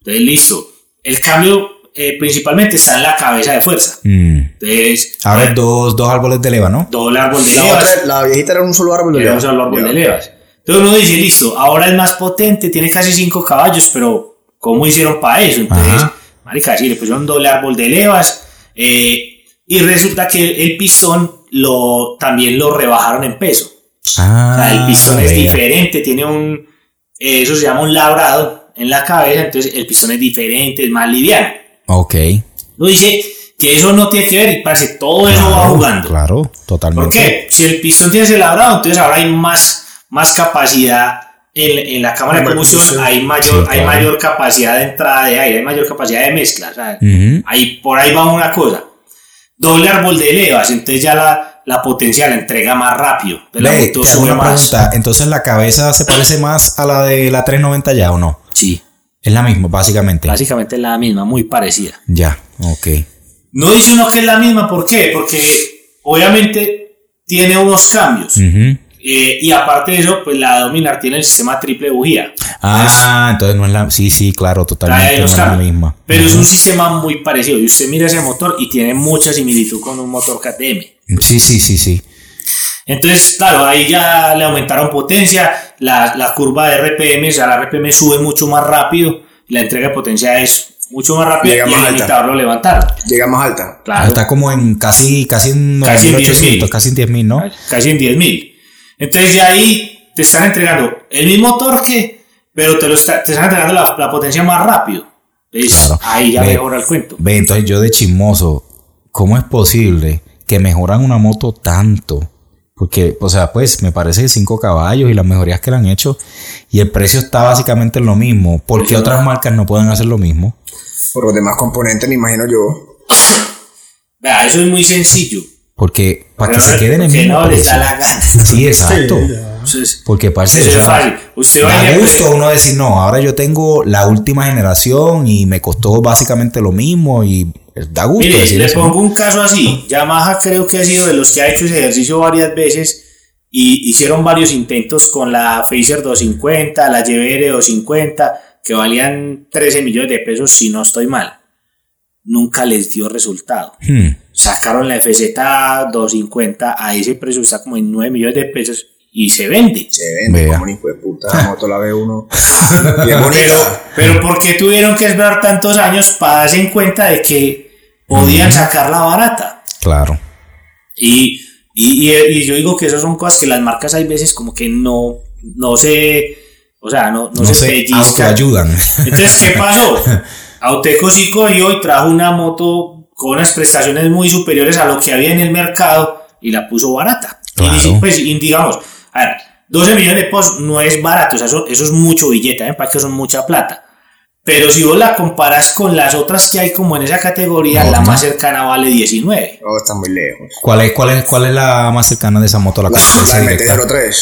Entonces, listo. El cambio eh, principalmente está en la cabeza de fuerza. Mm. Entonces, Ahora es dos, dos árboles de leva, ¿no? doble árbol de La, levas. otra, la viejita era un solo árbol de Era un leva. solo árbol Ya. de levas. Entonces uno dice, listo, ahora es más potente, tiene casi 5 caballos, pero ¿cómo hicieron para eso? Entonces, Ajá. marica, sí, le pusieron doble árbol de levas eh, y resulta que el pistón lo, también lo rebajaron en peso. Ah, O sea, el pistón es diferente, tiene un, eso se llama un labrado en la cabeza, entonces el pistón es diferente, es más liviano. Ok. Uno dice, que eso no tiene que ver y parece todo eso va jugando. Claro, totalmente. ¿Por qué? Si el pistón tiene ese labrado, entonces ahora hay más, más capacidad en, en la cámara de combustión, hay mayor, Sí, hay mayor capacidad de entrada de aire, hay mayor capacidad de mezcla. ahí, por ahí va una cosa. Doble árbol de levas, entonces ya la, la potencia la entrega más rápido. Ve, moto te hago una más. pregunta. Entonces la cabeza se parece más a la de la 390 ya o no? Sí, Es la misma, básicamente. básicamente es la misma, muy parecida. Ya, ok. No dice uno que es la misma, ¿por qué? Porque obviamente tiene unos cambios. Eh, y aparte de eso, pues la Dominar tiene el sistema triple bujía. Ah, entonces no es la. Sí, sí, claro, totalmente. No es la misma. Pero es un sistema muy parecido. Y usted mira ese motor y tiene mucha similitud con un motor KTM. Sí, sí, sí, sí. Entonces, claro, ahí ya le aumentaron potencia. La, la curva de RPM, o sea, la RPM sube mucho más rápido. La entrega de potencia es mucho más rápida. Llega y más el alta. lo levantaron. Llega más alta. Claro. Está como en casi, casi en Casi en 9800, 10.000. casi en 10.000, ¿no? casi en 10.000. Entonces ya ahí te están entregando el mismo torque, pero te, lo está- te están entregando la, la potencia más rápido. Entonces, Claro. ahí ya Ve. mejora el cuento. Ve, entonces yo de chismoso, ¿cómo es posible que mejoran una moto tanto? Porque, o sea, pues me parece que 5 caballos y las mejorías que le han hecho y el precio está básicamente en lo mismo. ¿Por qué otras marcas no pueden hacer lo mismo? Por los demás componentes, me imagino yo. Vea, eso es muy sencillo. Porque para que se queden en el mismo no precio. da la gana. Sí, exacto. Porque parece Eso es fácil. Usted va da gusto uno decir, no, ahora yo tengo la última generación y me costó básicamente lo mismo y da gusto Mire, decir le eso. pongo un caso así. Yamaha creo que ha sido de los que ha hecho ese ejercicio varias veces y hicieron varios intentos con la Phaser 250, la YBR 250, que valían 13 millones de pesos si no estoy mal. Nunca les dio resultado. Hmm. Sacaron la FZ 250 a ese precio, está como en 9 millones de pesos y se vende. Se vende Vea. como un hijo de puta. La moto la ve uno. Pero, pero ¿por qué tuvieron que esperar tantos años para darse en cuenta de que podían sacarla barata? Claro. Y, y, y- y yo digo que esas son cosas que las marcas hay veces como que no, no se, o sea, no, no, No, se, se pellizcan. autoayudan. Entonces, ¿qué pasó? Auteco sí cogió y trajo una moto con unas prestaciones muy superiores a lo que había en el mercado y la puso barata. Y Claro. pues, y digamos, a ver, 12 millones de pesos no es barato, o sea, eso, eso es mucho billete, ¿eh? para que son mucha plata. Pero si vos la comparas con las otras que hay como en esa categoría, la Otra. más cercana vale 19. No, está muy lejos. ¿Cuál es, cuál, es, ¿Cuál es la más cercana de esa moto? La La, la directa. MT-03.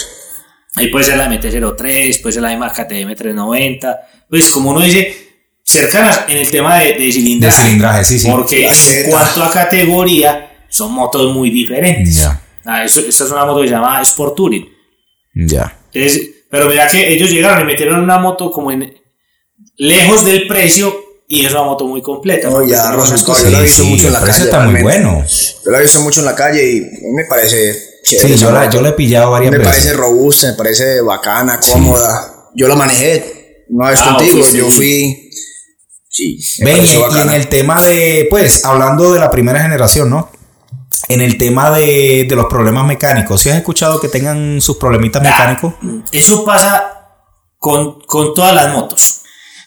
Ahí puede ser la MT-03, puede ser la misma KTM 390. Pues como uno dice, cercanas en el tema de, de cilindraje. De cilindraje, sí, sí. Porque La en cuanto a categoría, son motos muy diferentes. Ya. Ah, eso- esta es una moto que se llama Sport Touring. Ya. Entonces, pero mira que ellos llegaron y metieron una moto como en lejos del precio y es una moto muy completa. No, ya, cosas- yo la he visto mucho en la el precio calle, está muy bueno. Yo la he visto mucho en la calle y me parece chévere. Sí, yo la, yo la he pillado varias Me veces. parece robusta, me parece bacana, cómoda. Yo la manejé una vez Ah, contigo, yo sí. fui. Sí, me Ven, y, en el tema de, pues, hablando de la primera generación, ¿no? En el tema de, de los problemas mecánicos, ¿sí has escuchado que tengan sus problemitas mecánicos? Eso pasa con, con todas las motos.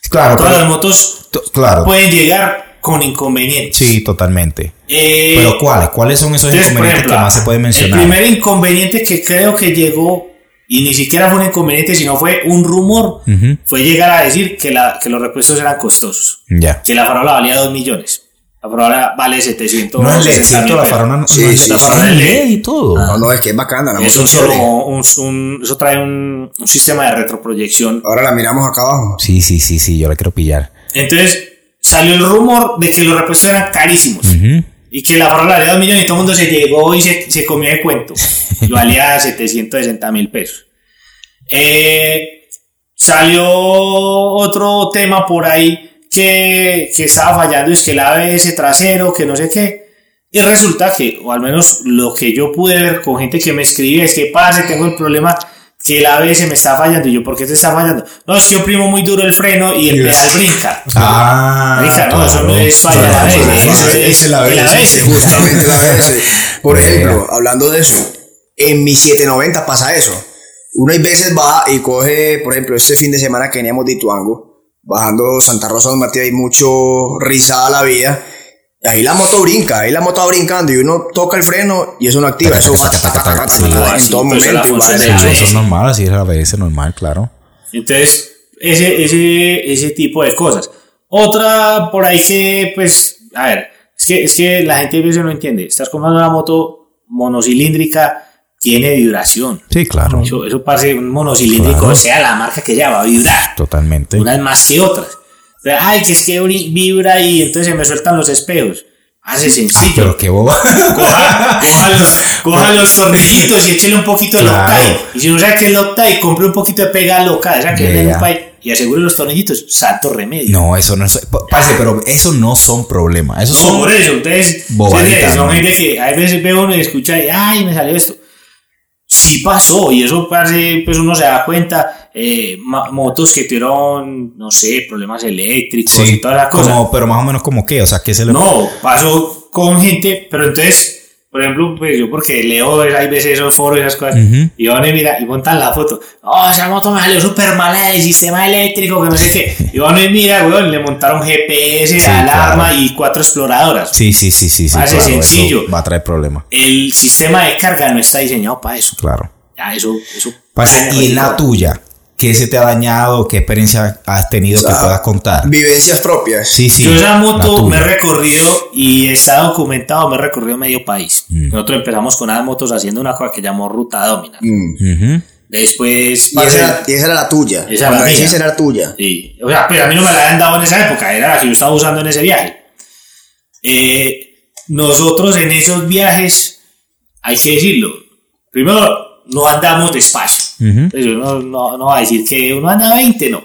Claro, Todas las motos to- claro. pueden llegar con inconvenientes. Sí, totalmente. Eh, Pero ¿cuáles? ¿Cuáles son esos entonces, inconvenientes ejemplo, que más se pueden mencionar? El primer inconveniente que creo que llegó, y ni siquiera fue un inconveniente, sino fue un rumor, fue llegar a decir que, la, que los repuestos eran costosos. Ya. Que la farola valía 2 millones. La farola vale 700 No es LED, 60 ¿cierto? mil La farona no, Sí, no sí, la farona es LED y todo. No, no, es que es bacana, la moto Eso, es solo chévere. un, un- eso trae un, un sistema de retroproyección. Ahora la miramos acá abajo. Sí, sí, sí, sí, yo la quiero pillar. Entonces salió el rumor de que los repuestos eran carísimos. Y que la farola valía 2 millones y todo el mundo se llegó y se, se comió de cuento. Y valía 760 mil pesos. Eh, salió otro tema por ahí que, que estaba fallando, es que el ABS trasero, que no sé qué. Y resulta que, o al menos lo que yo pude ver con gente que me escribe, es que pase, tengo el problema que el ABS me está fallando. Y yo, ¿por qué te está fallando? No, es que yo oprimo muy duro el freno y el pedal brinca. Ah, Marica, no, eso no claro. es falla Claro, ABS, claro. eso es el ABS. Justamente. Por ejemplo, hablando de eso, en mi 790 pasa eso. Uno hay veces va y coge, por ejemplo, este fin de semana que veníamos de Ituango, bajando Santa Rosa de Martí, hay mucho rizada la vida. Ahí la moto brinca, ahí la moto va brincando y uno toca el freno y eso no activa, eso va en todo la momento. del eso es normal, así es a veces normal, claro. Entonces, ese, ese, ese tipo de cosas. Otra por ahí que, pues, a ver, es que, es que la gente a veces no entiende. Estás comprando una moto monocilíndrica, tiene vibración. Sí, claro. Eso, eso parece un monocilíndrico, Claro. sea la marca que ya va a vibrar. Totalmente. Unas más que otras. Ay, que es que vibra y entonces se me sueltan los espejos. Hace Ah, sencillo. pero qué boba. Coja, coja los, coja los tornillitos y échele un poquito de Claro. Loctite. Y si no sabe qué es Loctite, compre un poquito de pega loca, esa que ya. un país y asegure los tornillitos. Santo remedio. No, eso no es. Parce, pero eso no son problemas. Eso No, son. por eso, entonces, Bobaditas, son ¿no? gente que a veces ve uno y escucha y, ay, me salió esto. Sí pasó, y eso parece, pues uno se da cuenta, eh, ma- motos que tuvieron, no sé, problemas eléctricos y todas las cosas. pero más o menos como qué, o sea, que se le. No, pasó con gente, pero entonces, por ejemplo, pues yo porque leo, hay veces esos foros y esas cosas, y van y mira, y montan la foto, oh, esa moto me salió súper mala de sistema eléctrico, que no sé qué, y van y mira, weón, le montaron GPS, Sí, alarma claro. y cuatro exploradoras. Sí, sí, sí, sí. sí Parece claro, eso sencillo. Va a traer problemas. El sistema de carga no está diseñado para eso. Claro. Ya, eso, eso. Parce, y en la tuya, ¿qué se te ha dañado? ¿Qué experiencia has tenido O que puedas contar? Vivencias propias. Sí, sí. Yo esa la moto me he recorrido y está documentado, me he recorrido medio país. Mm. Nosotros empezamos con unas motos haciendo una cosa que llamó Ruta Domina. Mm. Después, Y esa, era, y esa era la tuya. Esa era la mía. era la tuya. Sí. O sea, pero a mí no me la habían dado en esa época, era la que yo estaba usando en ese viaje. Eh, nosotros en esos viajes, hay que decirlo, primero, no andamos despacio. Ujú. Entonces, uno no, no va a decir que uno anda a 20, no.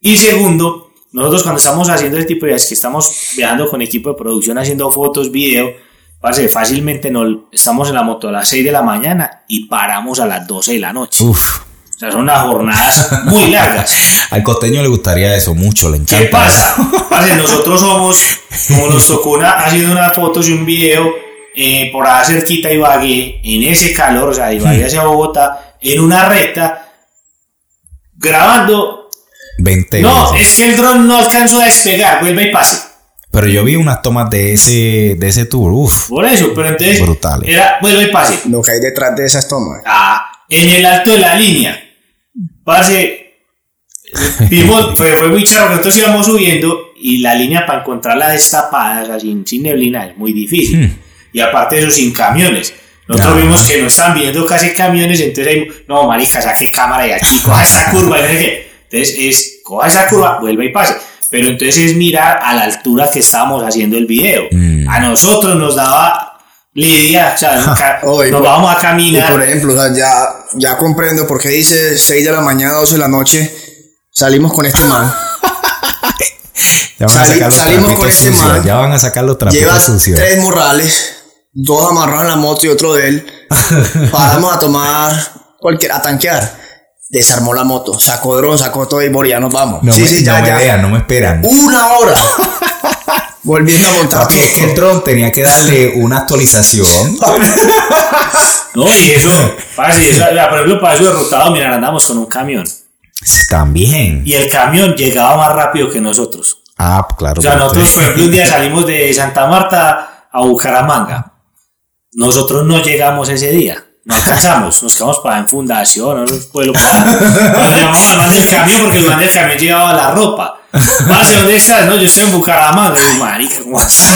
Y segundo, nosotros cuando estamos haciendo ese tipo de viajes, que estamos viajando con equipo de producción, haciendo fotos, video, parce, fácilmente nos, estamos en la moto a las 6 de la mañana y paramos a las 12 de la noche. Uf. O sea, son unas jornadas muy largas. Al costeño le gustaría eso mucho, le encanta. ¿Qué pasa? Parce, nosotros somos, como nos tocó una, haciendo unas fotos y un video eh, por allá cerquita de Ibagué, en ese calor, o sea, de Ibagué hacia Bogotá, en una recta, grabando. 20 No, veces. es que el dron no alcanzó a despegar, vuelve y pase. Pero yo vi unas tomas de ese, de ese tour. Uf. Por eso, pero entonces Brutales. era, vuelve y pase. Lo que hay detrás de esas tomas. Ah, en el alto de la línea. Parce, vimos, fue, fue muy charro, nosotros íbamos subiendo y la línea para encontrarla destapada, o sea, sin, sin neblina, es muy difícil. Y aparte de eso, sin camiones. Nosotros Ah. vimos que no estaban viendo casi camiones, entonces ahí, no, marica, saque cámara de aquí, coja esa curva, y no sé qué. Entonces es, coja esa curva, vuelve y pase. Pero entonces es mirar a la altura que estábamos haciendo el video. Mm. A nosotros nos daba Lidia, o sea, nunca- nos por- vamos a Y caminar. por ejemplo, o sea, ya, ya comprendo por qué dice 6 de la mañana, 12 de la noche. Salimos con este man. Ya van a sacar los salimos con este sucios. man. Ya van a sacar los trapitos Lleva sucios. tres morrales, dos amarrados en la moto y otro de él. Paramos a tomar cualquier, a tanquear. Desarmó la moto, sacó dron, sacó todo y por ya nos vamos. No, sí, me, sí, ya, no me ya. vean, no me esperan. Una hora. Volviendo a montar Porque es que el dron tenía que darle una actualización. No, y eso, parce, eso, por ejemplo, para eso derrotado, mira, andamos con un camión. También. Y el camión llegaba más rápido que nosotros. Ah, claro. O sea, nosotros, por ejemplo, un día salimos de Santa Marta a Bucaramanga. Nosotros no llegamos ese día. No alcanzamos. Nos quedamos para en fundación, en un pueblo para llamamos al man del camión, porque el man del camión llevaba la ropa. Parce, ¿dónde estás? No, yo estoy en Bucaramanga. Yo, marica, ¿cómo así?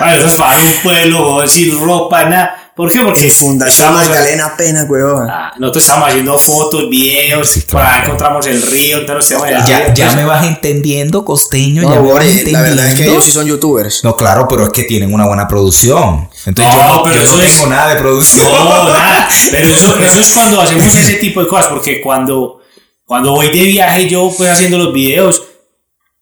Nosotros para un pueblo sin ropa, nada. ¿Por qué? Porque Fundación estamos- Magdalena apenas, weón. Ah, nosotros estamos haciendo fotos, videos, Sí, por ahí encontramos el río, entonces ya, río, ya pues, me vas entendiendo, costeño. No, ya me vas entendiendo. la verdad es que ellos sí son youtubers. No, claro, pero es que tienen una buena producción. Entonces No, yo no, pero yo eso no es- tengo nada de producción. No, nada. Pero eso, eso es cuando hacemos ese tipo de cosas, porque cuando, cuando voy de viaje, yo pues haciendo los videos,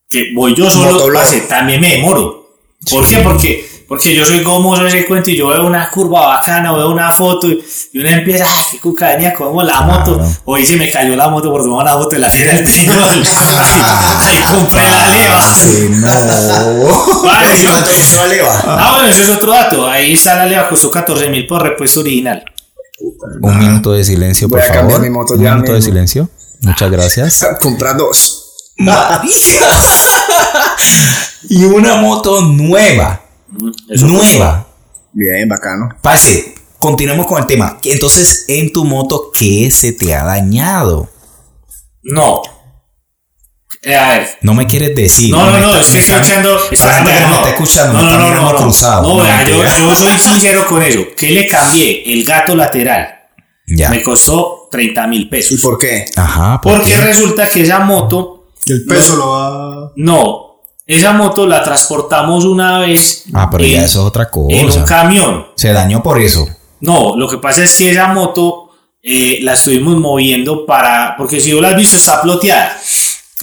que voy yo solo, parce, también me demoro. ¿Por qué? Porque, porque yo soy gomoso en ese cuento y yo veo una curva bacana, veo una foto y, y uno empieza, ay, qué cuca venía como la moto. Claro. Hoy se me cayó la moto por tomar una foto de la fiera del trinol. Ahí, compré la leva. Sí, no. Vale, yo- ¿Cuánto costó la leva? Ah, bueno, eso es otro dato. Ahí está la leva, costó 14 mil por repuesto original. Un minuto de silencio, por Voy a cambiar favor. mi moto Un ya minuto de silencio. Muchas gracias. Comprar dos. y una moto nueva. Eso Nueva. Bien, bacano. Parce, continuemos con el tema. Entonces, en tu moto, ¿qué se te ha dañado? No. Eh, a ver. No me quieres decir. No, no, no, estoy escuchando. Para la gente que me está escuchando, me está mirando cruzado. No, No, vea, yo, yo soy sincero con eso. ¿Qué le cambié? El gato lateral. Ya. Me costó 30 mil ¿Y pesos. por qué? Ajá. ¿por Porque qué? resulta que esa moto, Y el peso lo va. no, esa moto la transportamos una vez. Ah, pero ya en- eso es otra En un cosa. camión. Se dañó por eso. No, lo que pasa es que esa moto eh, la estuvimos moviendo para. Porque si vos la has visto, está ploteada.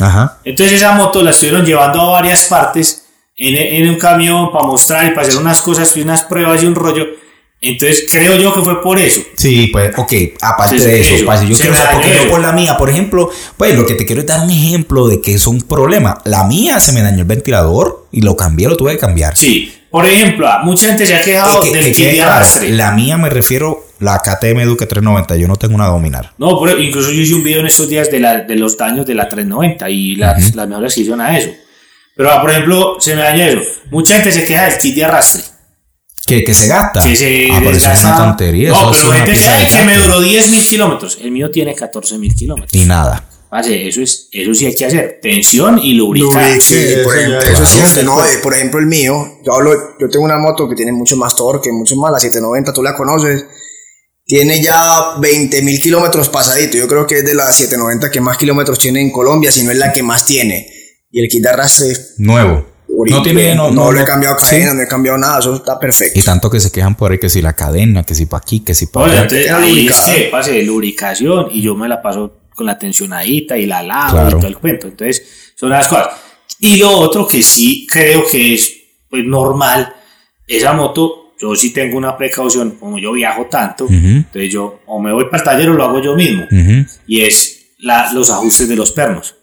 Ajá. Entonces esa moto la estuvieron llevando a varias partes en, en un camión para mostrar y para hacer unas cosas, y unas pruebas y un rollo. Entonces creo yo que fue por eso. Sí, pues, ok, aparte Sí, de eso, eso. parce, yo Se quiero saber, yo eso. por la mía, por ejemplo, pues lo que te quiero es dar un ejemplo de que es un problema. La mía se me dañó el ventilador y lo cambié, lo tuve que cambiar. Sí. Por ejemplo, ah, mucha gente se ha quejado que- del que kit de arrastre. la mía me refiero la KTM Duke 390, yo no tengo una Dominar. No, por- incluso yo hice un video en estos días de, la, de los daños de la 390 y las, las mejoras que hicieron a eso. Pero, ah, por ejemplo, se me dañó eso. Mucha gente se queja del kit de arrastre. Que, que se gasta. Que se ah, pero eso es una tontería. No, eso es pero una gente dice, pieza de "Ay, que me gato". duró 10 mil kilómetros. El mío tiene 14 mil kilómetros. Y nada. Parce, eso, es, eso sí hay que hacer. Tensión y lubricar. Lubric- Sí, Sí, por ejemplo, ya- eso es claro. cierto. No, por ejemplo, el mío, yo, hablo, yo tengo una moto que tiene mucho más torque, mucho más, la 790, tú la conoces. Tiene ya 20 mil kilómetros pasadito. Yo creo que es de las 790 que más kilómetros tiene en Colombia, si no es la que más tiene. Y el kit de arrastre, Nuevo. No tiene. No, no, no, le he cambiado sí. cadena, no he cambiado nada, eso está perfecto. Y tanto que se quejan por ahí que si la cadena, que si para aquí, que si para Oye, allá. entonces, Queda ahí es que pase de lubricación y yo me la paso con la tensionadita y la lavo Claro. y todo el cuento. Entonces, son las cosas. Y lo otro que sí creo que es pues, normal, esa moto, yo sí tengo una precaución, como yo viajo tanto, entonces yo o me voy para el taller o lo hago yo mismo. Ujú. y es la- los ajustes de los pernos.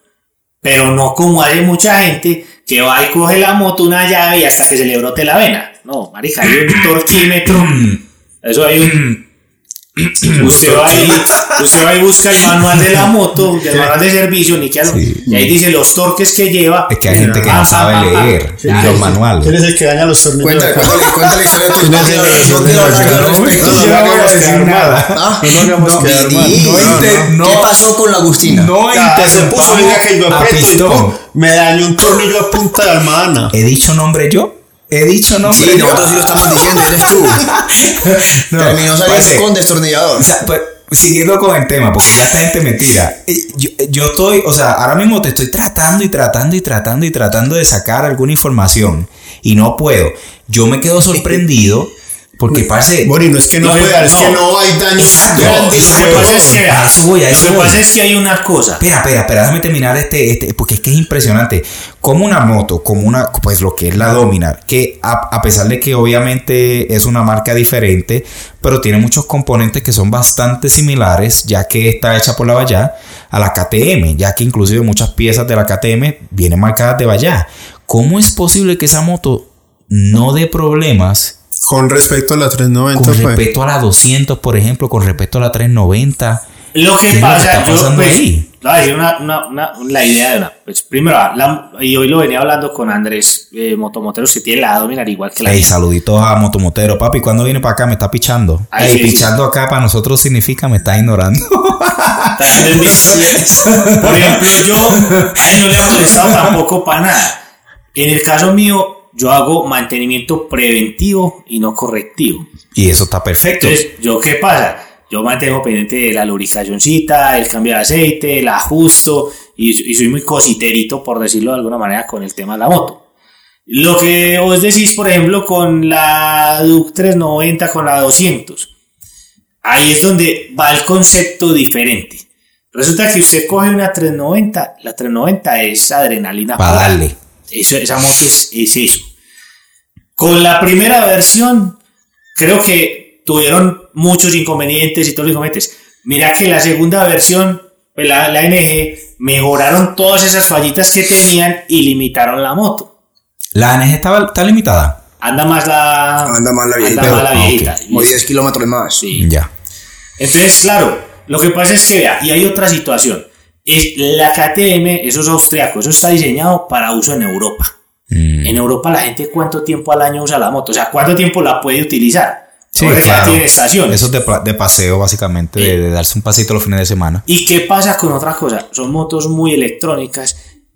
Pero no como hay mucha gente que va y coge la moto, una llave y hasta que se le brote la vena. No, marica, hay un torquímetro. Eso hay un. Usted va, y, usted va y busca el manual de la moto, el manual de servicio, ni que Sí. y ahí dice los torques que lleva. Es que hay gente que Ah, no ah, sabe ah, ah. leer Sí, los sí. ¿Quién manuales. es el que daña los tornillos? Cuéntale, cuéntale, cuéntale la historia de tu ¿Quién es el- yo- yo respecto. No, no, nada. Ah, No. ¿Qué pasó con la Agustina? No se puso que iba a a peto y pistón. pum, me dañó un tornillo a punta de almana. ¿He dicho nombre yo? ¿He dicho nombre Sí, nosotros sí lo estamos diciendo, eres tú. No, Terminó saliendo parce, con destornillador. O sea, pues, siguiendo con el tema, porque ya esta gente me tira. Yo, yo estoy, o sea, ahora mismo te estoy tratando y tratando y tratando y tratando de sacar alguna información y no puedo. Yo me quedo sorprendido porque parece. Bueno, y no es que no, No, pueda, es no. que no hay daños Exacto. Lo que pasa es que, A eso voy, a lo eso que voy. pasa es que hay una cosa. Espera, espera, espera, déjame terminar este, este, porque es que es impresionante. Como una moto, como una, pues lo que es la Dominar, que a, a pesar de que obviamente es una marca diferente, pero tiene muchos componentes que son bastante similares, ya que está hecha por la Bayá, a la KTM, ya que inclusive muchas piezas de la KTM vienen marcadas de Bayá. ¿Cómo es posible que esa moto no dé problemas Con respecto a la 390, con pues. respecto a la 200, por ejemplo, con respecto a la 390? Lo ¿Qué que es lo que pasa, está yo pasando pues, ahí? una, una, una- la idea de una. Pues primero, la- y hoy lo venía hablando con Andrés eh, Motomoteros que tiene la Dominar igual que la Ey, saluditos a Motomotero. Papi, ¿cuándo viene para acá? Me está pichando. Ay, Ey, sí, sí. pichando acá para nosotros significa me está ignorando. Por ejemplo, yo a él no le he molestado tampoco para nada. En el caso mío, yo hago mantenimiento preventivo y no correctivo. y eso está perfecto. Entonces, ¿yo qué pasa? Yo mantengo pendiente de la lubricacioncita, el cambio de aceite, el ajusto, y, y soy muy cositerito, por decirlo de alguna manera, con el tema de la moto. Lo que vos decís, por ejemplo, con la Duke 390, con la 200, ahí es donde va el concepto diferente. Resulta que usted coge una 390, la 390 es adrenalina Para darle. Eso, esa moto es, es eso. Con la primera versión, creo que tuvieron muchos inconvenientes y todos los inconvenientes. Mira que la segunda versión, pues la, la NG, mejoraron todas esas fallitas que tenían y limitaron la moto. La ANG estaba, está limitada. Anda más la, Anda más la viejita. anda más la Ah, viejita. Como 10 kilómetros más. Sí. Ya. Entonces, claro, lo que pasa es que, vea, y hay otra situación. Es la KTM, eso es austriaco, eso está diseñado para uso en Europa. Mm. En Europa la gente cuánto tiempo al año usa la moto, o sea, cuánto tiempo la puede utilizar. Sí, claro. tiene estaciones. Eso es de, de paseo, básicamente, de, de darse un pasito los fines de semana. ¿Y qué pasa con otra cosa? Son motos muy electrónicas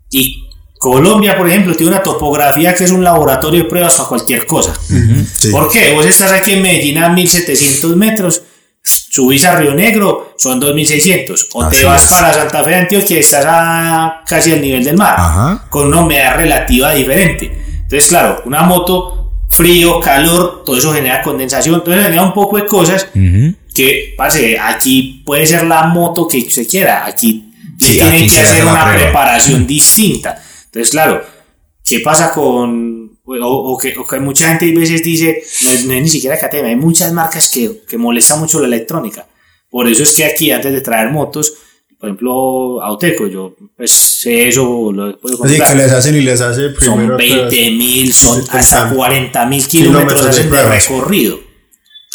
y Colombia, por ejemplo, tiene una topografía que es un laboratorio de pruebas para cualquier cosa. Sí. ¿Por qué? Vos estás aquí en Medellín a 1700 metros, subís a Río Negro, son 2600. O Así te vas es. para Santa Fe de Antioquia, estás a casi al nivel del mar, Ajá. con una humedad relativa diferente. Entonces, claro, una moto, frío, calor, todo eso genera condensación, entonces genera un poco de cosas que, parce, aquí puede ser la moto que usted quiera, aquí Sí, tienen aquí que se hace hacer una prueba. preparación distinta. Entonces, claro, ¿qué pasa con... O, o que, o que mucha gente a veces dice, no, es- no es ni siquiera KTM, hay muchas marcas que, que molestan mucho la electrónica. Por eso es que aquí, antes de traer motos, por ejemplo, Auteco, yo pues sé eso, lo puedo Así que les hacen y les hace Son primero. 20 mil, son Sí, hasta 30 40 mil kilómetros kilómetros de de recorrido.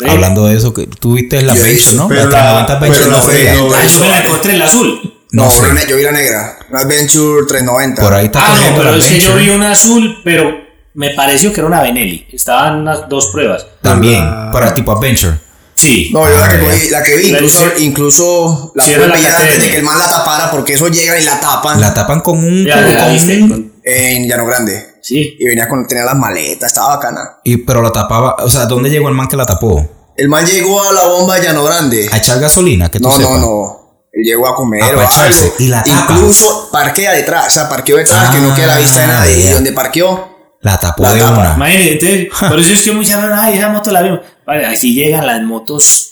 ¿Ve? Hablando de eso, que tú viste la visto, ¿no? pero la la- 390 pero la no fue. Ah, yo me la encontré en el azul. No No, sé. yo vi la negra. Adventure 390. Por ahí está Ah, no, pero la es que yo vi una azul, pero me pareció que era una Benelli. Estaban unas dos pruebas. También, La- para tipo Adventure. Sí. No, yo la que, Ah, la que vi, La incluso, dice- incluso la Sí, la antes de que el man la tapara, porque eso llega y la tapan La tapan con un. Ya, viste, con- en Llano Grande. Sí. Y venía con, tenía las maletas, estaba bacana. y, pero la tapaba. O sea, ¿dónde llegó el man que la tapó? El man llegó a la bomba de Llano Grande. A echar gasolina, que tú No, no, sepas. no. Él llegó a comer Ah, o algo. Y la tapa. Incluso parquea detrás, o sea, parqueó detrás que no queda a la vista de Ah, nadie. Y donde parqueó, La tapó La de tapa. una. Imagínate, entonces, por eso es que muchas veces, ay, esa moto la vimos. Vale, aquí llegan las motos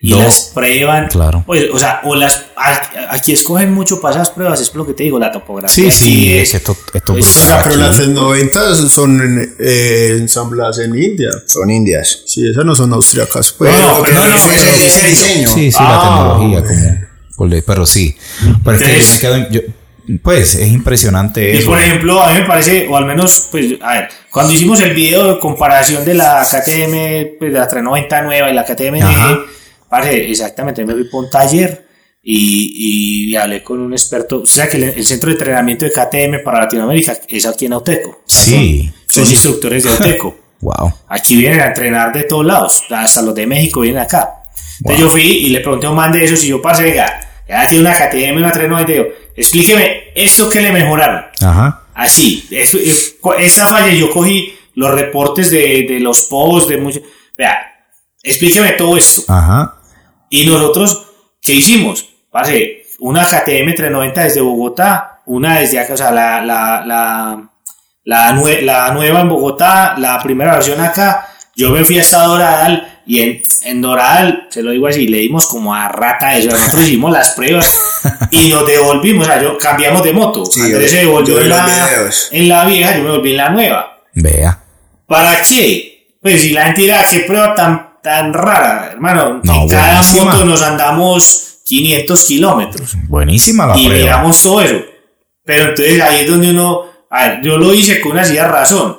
y No. las prueban. Claro. Pues, o sea, o las. Aquí escogen mucho para esas pruebas, es lo que te digo, la Sí, topografía. sí, aquí es esto, esto es brutal. Ah, pero aquí. las 390 son eh, ensambladas en India. son indias. Sí, esas no son austriacas. Pues. No, no, pero no, no, ese, pero- ese- diseño. Sí, sí, Ah. la tecnología, como. Pero sí. Pero es que yo me quedo. en- yo- pues es impresionante Y eso. por ejemplo, a mí me parece, o al menos, pues, a ver, cuando hicimos el video de comparación de la KTM, pues, de la 390 nueva y la KTM. NG, parece, exactamente, me fui por un taller y, y hablé con un experto. O sea, que el, el centro de entrenamiento de KTM para Latinoamérica es aquí en Auteco. Sí. Son, son instructores de Auteco. Wow. Aquí vienen a entrenar de todos lados, hasta los de México vienen acá. Entonces yo fui y le pregunté a un man de esos y yo, parce, venga, ya tiene una KTM, una 390, y yo, explíqueme, ¿esto qué le mejoraron? Ajá. Así, eso, esa falla yo cogí los reportes de, de los posts, de. Vea, explíqueme todo esto. Ajá. Y nosotros, ¿qué hicimos? Parce, una KTM 390 desde Bogotá, una desde acá, o sea, la, la, la, la, nue- la nueva en Bogotá, la primera versión acá. Yo me fui hasta Doradal y en, en Doradal, se lo digo así, le dimos como a rata eso. Nosotros hicimos las pruebas y nos devolvimos, o sea, yo cambiamos de moto. Sí, Andrés yo- se devolvió en la, en la vieja, yo me volví en la nueva. Vea. ¿Para qué? Pues si la gente dirá, qué prueba tan, tan rara, hermano. No, en cada buenísima. moto nos andamos 500 kilómetros Buenísima la y prueba. miramos todo eso. Pero entonces ahí es donde uno, a ver, yo lo hice con una cierta razón.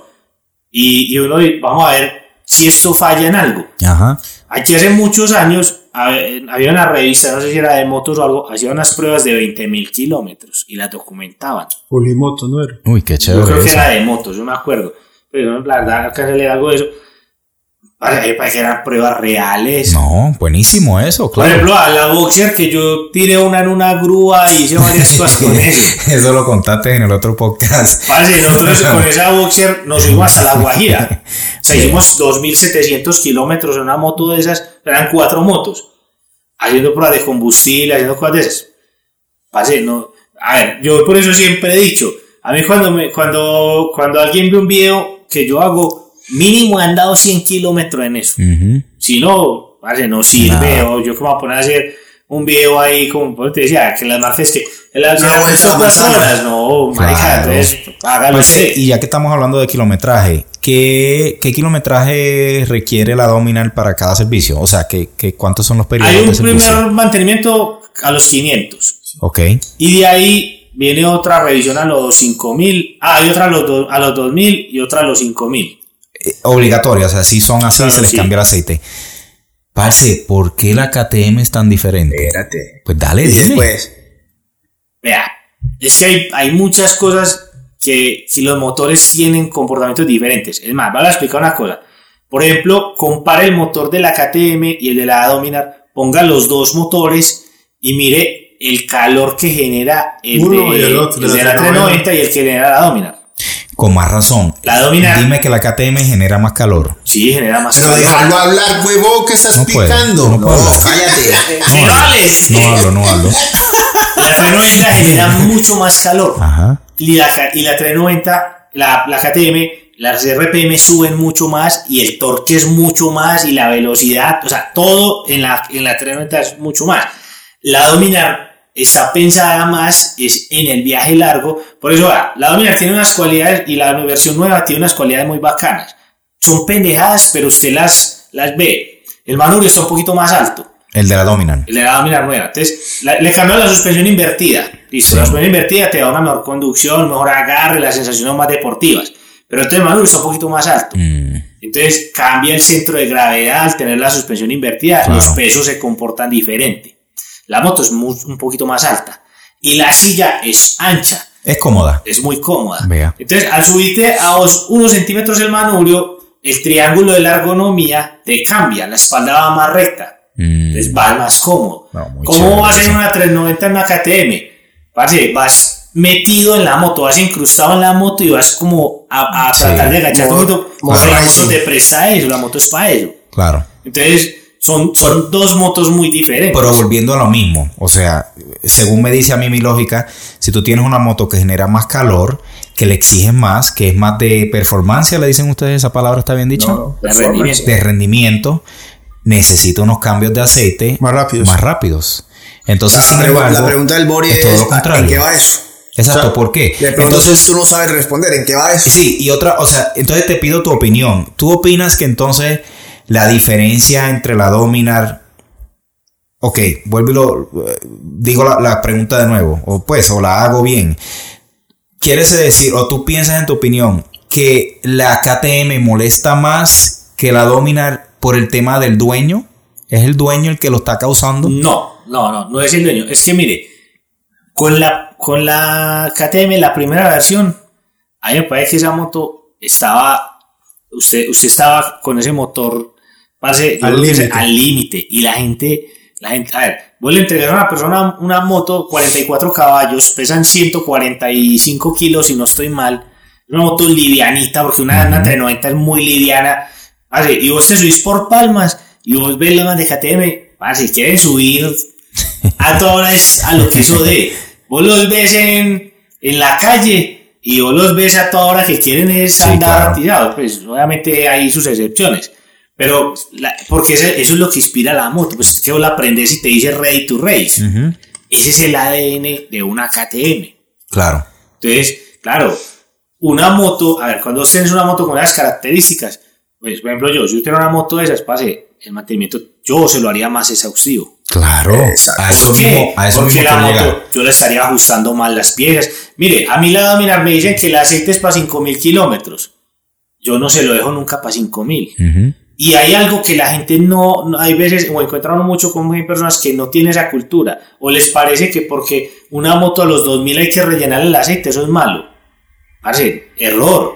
Y, y uno, vamos a ver si esto falla en algo. Ajá. Aquí hace muchos años había una revista, no sé si era de motos o algo, hacía unas pruebas de 20.000 kilómetros y las documentaban. Polimoto, ¿no era? Uy, qué Yo chévere creo que eso. era de motos, yo me acuerdo. Pero la verdad, acá se le algo de eso. Para, para que eran pruebas reales. No, buenísimo eso, Por claro. ejemplo, a la boxer que yo tiré una en una grúa y hice varias cosas con eso. eso lo contaste en el otro podcast. Parce, nosotros con esa boxer nos fuimos hasta La Guajira. O sea, hicimos 2.700 kilómetros en una moto de esas. Eran cuatro motos. Haciendo pruebas de combustible, haciendo cosas de esas. Parce, no. A ver, yo por eso siempre he dicho. A mí cuando, me, cuando, cuando alguien ve un video que yo hago, mínimo han dado 100 kilómetros en eso. Ujú. Si no, parce, no sirve. Nada. O yo como a poner a hacer un video ahí, como pues, te decía, que las marcas que. La, Una la- vuelta son a cuatro manzana. horas. No, marica, entonces hágalo usted. y ya que estamos hablando de kilometraje, ¿qué, qué kilometraje requiere la Dominal para cada servicio? O sea, ¿qué, qué, ¿cuántos son los periodos Hay un de servicio? primer mantenimiento a los 500. Ok. Y de ahí viene otra revisión a los 5000. Ah, hay otra a los, do- a los 2000 y otra a los 5000. Eh, Obligatoria, o sea, si son así, Claro, se les sí. cambia el aceite. Parce, ¿por qué la KTM es tan diferente? Espérate. Pues dale, dime. después, Vea, es que hay, hay muchas cosas que, que los motores tienen comportamientos diferentes. Es más, voy a explicar una cosa. Por ejemplo, compare el motor de la KTM y el de la Dominar, ponga los dos motores y mire el calor que genera el, Uno de, y el otro, el de la 390 y el que genera la Dominar. Con más razón. La Dominar, Dime que la KTM genera más calor. sí, genera más Pero calor. déjalo hablar, huevón, que estás No puedo, picando. no puedo. No, cállate. Sí, vale. No hablo, no hablo. La 390 genera mucho más calor. Ajá. Y la, y la 390, la, la KTM, las RPM suben mucho más y el torque es mucho más y la velocidad, o sea, todo en la, en la 390 es mucho más. La Dominar está pensada más es en el viaje largo, por eso la Dominar tiene unas cualidades y la versión nueva tiene unas cualidades muy bacanas. Son pendejadas, pero usted las, las ve. El manubrio está un poquito más alto. El de la Dominant. El de la Dominar nueva. Entonces, la- le cambió la suspensión invertida. Listo, Sí. la suspensión invertida te da una mejor conducción, mejor agarre, las sensaciones más deportivas. Pero entonces el manubrio está un poquito más alto. Mm, Entonces cambia el centro de gravedad al tener la suspensión invertida. Claro. Los pesos se comportan diferente. La moto es mu- un poquito más alta. Y la silla es ancha. es cómoda. Es muy cómoda. Vea. Entonces, al subirte a os- unos centímetros el manubrio, el triángulo de la ergonomía te cambia. La espalda va más recta. Mm, Entonces vas más cómodo. No, muy ¿Cómo chévere vas en una 390 en una KTM? Parce, vas metido en la moto, vas incrustado en la moto y vas como a, a Sí. tratar de agachar Modo- un poquito. modo Porque la moto racing. te presta eso, la moto es para eso. claro. Entonces, son, son dos motos muy diferentes. Pero volviendo a lo mismo, o sea, según me dice a mí mi lógica, si tú tienes una moto que genera más calor, que le exigen más, que es más de performance, ¿le dicen ustedes esa palabra está bien dicha? No, De rendimiento. De rendimiento, necesita unos cambios de aceite Más rápidos. Más rápidos. Entonces, La, sin embargo, la pregunta del Bori es es, todo lo ¿en contrario. qué va eso? Exacto, O sea, ¿por qué? De Entonces, tú no sabes responder, ¿en qué va eso? Sí, y otra, o sea, entonces te pido tu opinión. ¿Tú opinas que entonces la diferencia entre la Dominar... Ok, vuelvo y lo... Digo la, la pregunta de nuevo, o pues, o la hago bien. ¿Quieres decir, o tú piensas en tu opinión, que la KTM molesta más que la Dominar por el tema del dueño? ¿Es el dueño el que lo está causando? No, no, no, no es el dueño. Es que mire, con la, con la KTM, la primera versión, a mí me parece que esa moto estaba, usted, usted estaba con ese motor, parce, Al límite. y la gente, la gente, a ver, vos le entregas a una persona una moto, 44 caballos, pesan 145 kilos, si no estoy mal, una moto livianita, porque una, una 390 es muy liviana, parce, y vos te subís por palmas, y vos ves las de KTM, parce, quieren subir a toda hora es a lo que eso de. Vos los ves en, en la calle y vos los ves a toda hora que quieren es Sí, andar claro. tirados. Pues obviamente hay sus excepciones. Pero, la- porque eso es lo que inspira la moto. Pues es que vos la aprendes y te dice ready to race. Ese es el ADN de una KTM. Claro. Entonces, claro, una moto, a ver, cuando vos tienes una moto con esas características, pues por ejemplo yo, si yo tengo una moto de esas, pase, el mantenimiento yo se lo haría más exhaustivo. Claro. Exacto. A eso ¿Por qué? mismo, a eso Porque mismo la moto llegar. yo le estaría ajustando mal las piezas. Mire, a mí la Dominar me dicen que el aceite es para 5000 kilómetros. Yo no se lo dejo nunca para 5000. Ujú. Y hay algo que la gente no, no- hay veces, o encuentran mucho con personas que no tienen esa cultura, o les parece que porque una moto a los 2000 hay que rellenar el aceite, eso es malo. Parce, error.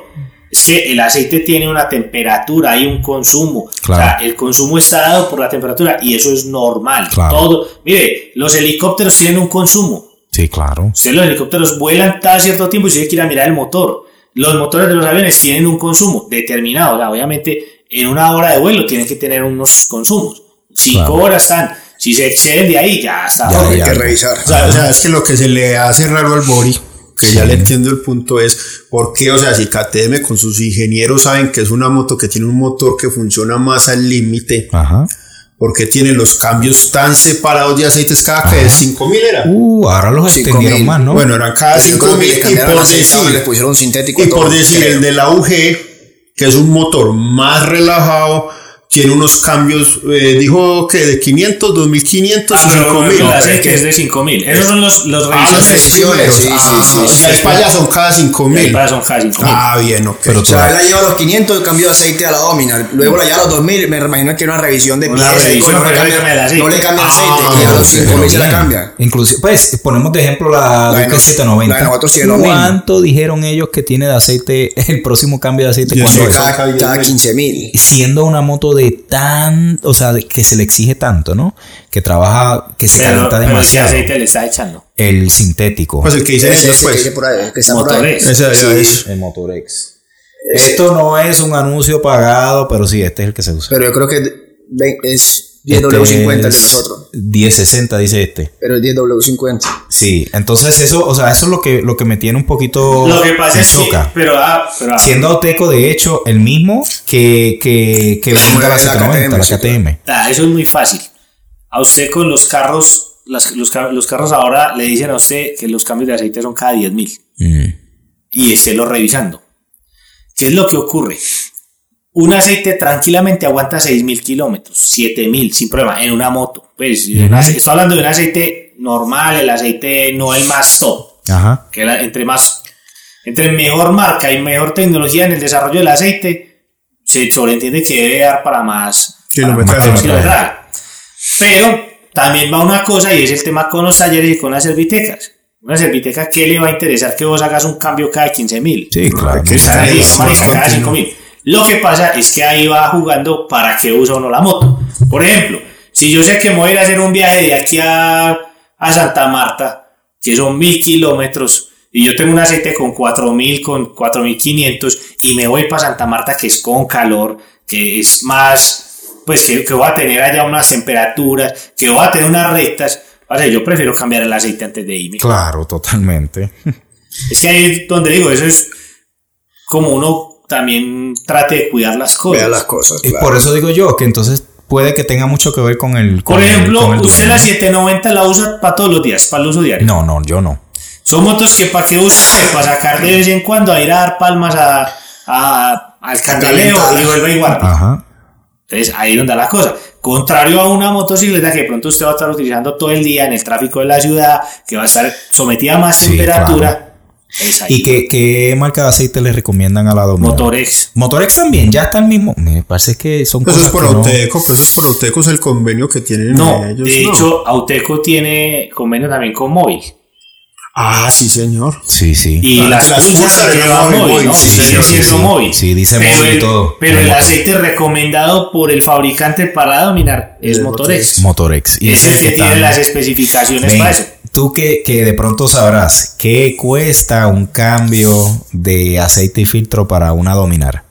Es que el aceite tiene una temperatura, hay un consumo. Claro. O sea, el consumo está dado por la temperatura y eso es normal. Claro. Todo, mire, los helicópteros tienen un consumo. Sí, claro. Ustedes los helicópteros vuelan cada cierto tiempo y usted quiere mirar el motor. Los motores de los aviones tienen un consumo determinado. O sea, obviamente, en una hora de vuelo tienen que tener unos consumos. Cinco Claro. horas están. Si se exceden de ahí, ya está. Ya. Hay que revisar. O sea, o sea, es que lo que se le hace raro al Bori, que Sí. ya le entiendo el punto, es por qué, o sea, si KTM con sus ingenieros saben que es una moto que tiene un motor que funciona más al límite, Ajá. ¿por qué tiene los cambios tan separados de aceites cada que es 5000 era? Uh, ahora los extendieron más, ¿no? Bueno, eran cada Yo creo que 5000 le y por decir, le pusieron sintético y por decir creo. el de la UG, que es un motor más relajado, tiene unos cambios, eh, dijo que de 500, 2500 Ah, y pero 5000. el aceite es de 5000. Esos son los, los Ah, los primeros. sí, sí, Ah, sí, o sí. sea, España son cada 5000. Para son casi 5000. Ah, bien, ok. Pero O sea, él la lleva a los 500 y cambio de aceite a la Dominar. Luego la lleva a los 2000, me imagino que era una revisión de piezas. y revisión, no, le cambia, no le cambia el aceite. no le cambia el aceite. Ah, y a los Sí, 5000 se la cambia. Inclusive, pues ponemos de ejemplo la La Duque nos- 790. la de nosotros. ¿Cuánto dijeron ellos que tiene de aceite el próximo cambio de aceite? Cada- Cada, cada 15 mil. Siendo una moto de de tan, o sea, que se le exige tanto, ¿no? Que trabaja, que se pero, calienta demasiado. ¿Qué aceite le está echando? El sintético. Pues el que dice ese, pues. Por ahí, Motorex. El Motorex. Esto no es un anuncio pagado, pero sí, este es el que se usa. Pero yo creo que es 10W50 este de nosotros. 1060 dice este. Pero el 10W50. Sí, entonces eso, o sea, eso es lo que, lo que me tiene un poquito Lo que pasa es que, pero, ah, pero ah. siendo Auteco de hecho el mismo que que que brinda la, la, la, KTM, la KTM. Ah, eso es muy fácil. A usted con los carros las, los, los, carros ahora le dicen a usted que los cambios de aceite son cada 10.000 mil. Mm. Y esté lo revisando. ¿Qué es lo que ocurre? Un aceite tranquilamente aguanta 6.000 kilómetros, 7.000 sin problema, en una moto. Pues, estoy hablando de un aceite normal, el aceite no el más top, Ajá. que la- entre más, entre mejor marca y mejor tecnología en el desarrollo del aceite, se sobreentiende que debe dar para más, Kilometraje. Pero también va una cosa y es el tema con los talleres y con las servitecas. Una serviteca, ¿qué le va a interesar que vos hagas un cambio cada 15.000? Sí, claro. que marica, cada 5.000. Lo que pasa es que ahí va jugando para que usa uno la moto. Por ejemplo, si yo sé que me voy a ir a hacer un viaje de aquí a, a Santa Marta, que son mil kilómetros, y yo tengo un aceite con 4.000, con 4.500, y me voy para Santa Marta, que es con calor, que es más, pues que, que voy a tener allá unas temperaturas, que voy a tener unas rectas. O sea, yo prefiero cambiar el aceite antes de irme. Claro, totalmente. Es que ahí es donde digo, eso es como uno también trate de cuidar las cosas. Vea las cosas. Y por eso digo yo que entonces puede que tenga mucho que ver con el. con Por el- ejemplo, con el usted la 790 la usa para todos los días, para el uso diario. No, no, yo no. Son motos que para qué usa usted, para sacar de vez en cuando a ir a dar palmas a, a- al candeleo y vuelve igual. Ajá. Entonces ahí es donde está la cosa. Contrario a una motocicleta que de pronto usted va a estar utilizando todo el día en el tráfico de la ciudad, que va a estar sometida a más Sí, temperatura. ¿Y qué, qué marca de aceite le recomiendan a la Dominar? Motorex. Motorex también, ya está el mismo. Me parece que son Eso es por que no- Auteco, pero eso es por Auteco, es el convenio que tienen No, ellos. de ¿no? hecho, Auteco tiene convenio también con Móvil. Ah, sí, señor. Sí, sí. Y Ah, las, las pulsas las lleva móvil, ¿no? sí, sí, sí, sí. móvil. Sí, dice pero móvil y el, todo. Pero el aceite recomendado por el fabricante para dominar es Motorex. Motorex. Es el que tiene las especificaciones Ven, para eso. Tú que, que de pronto sabrás, ¿qué cuesta un cambio de aceite y filtro para una Dominar?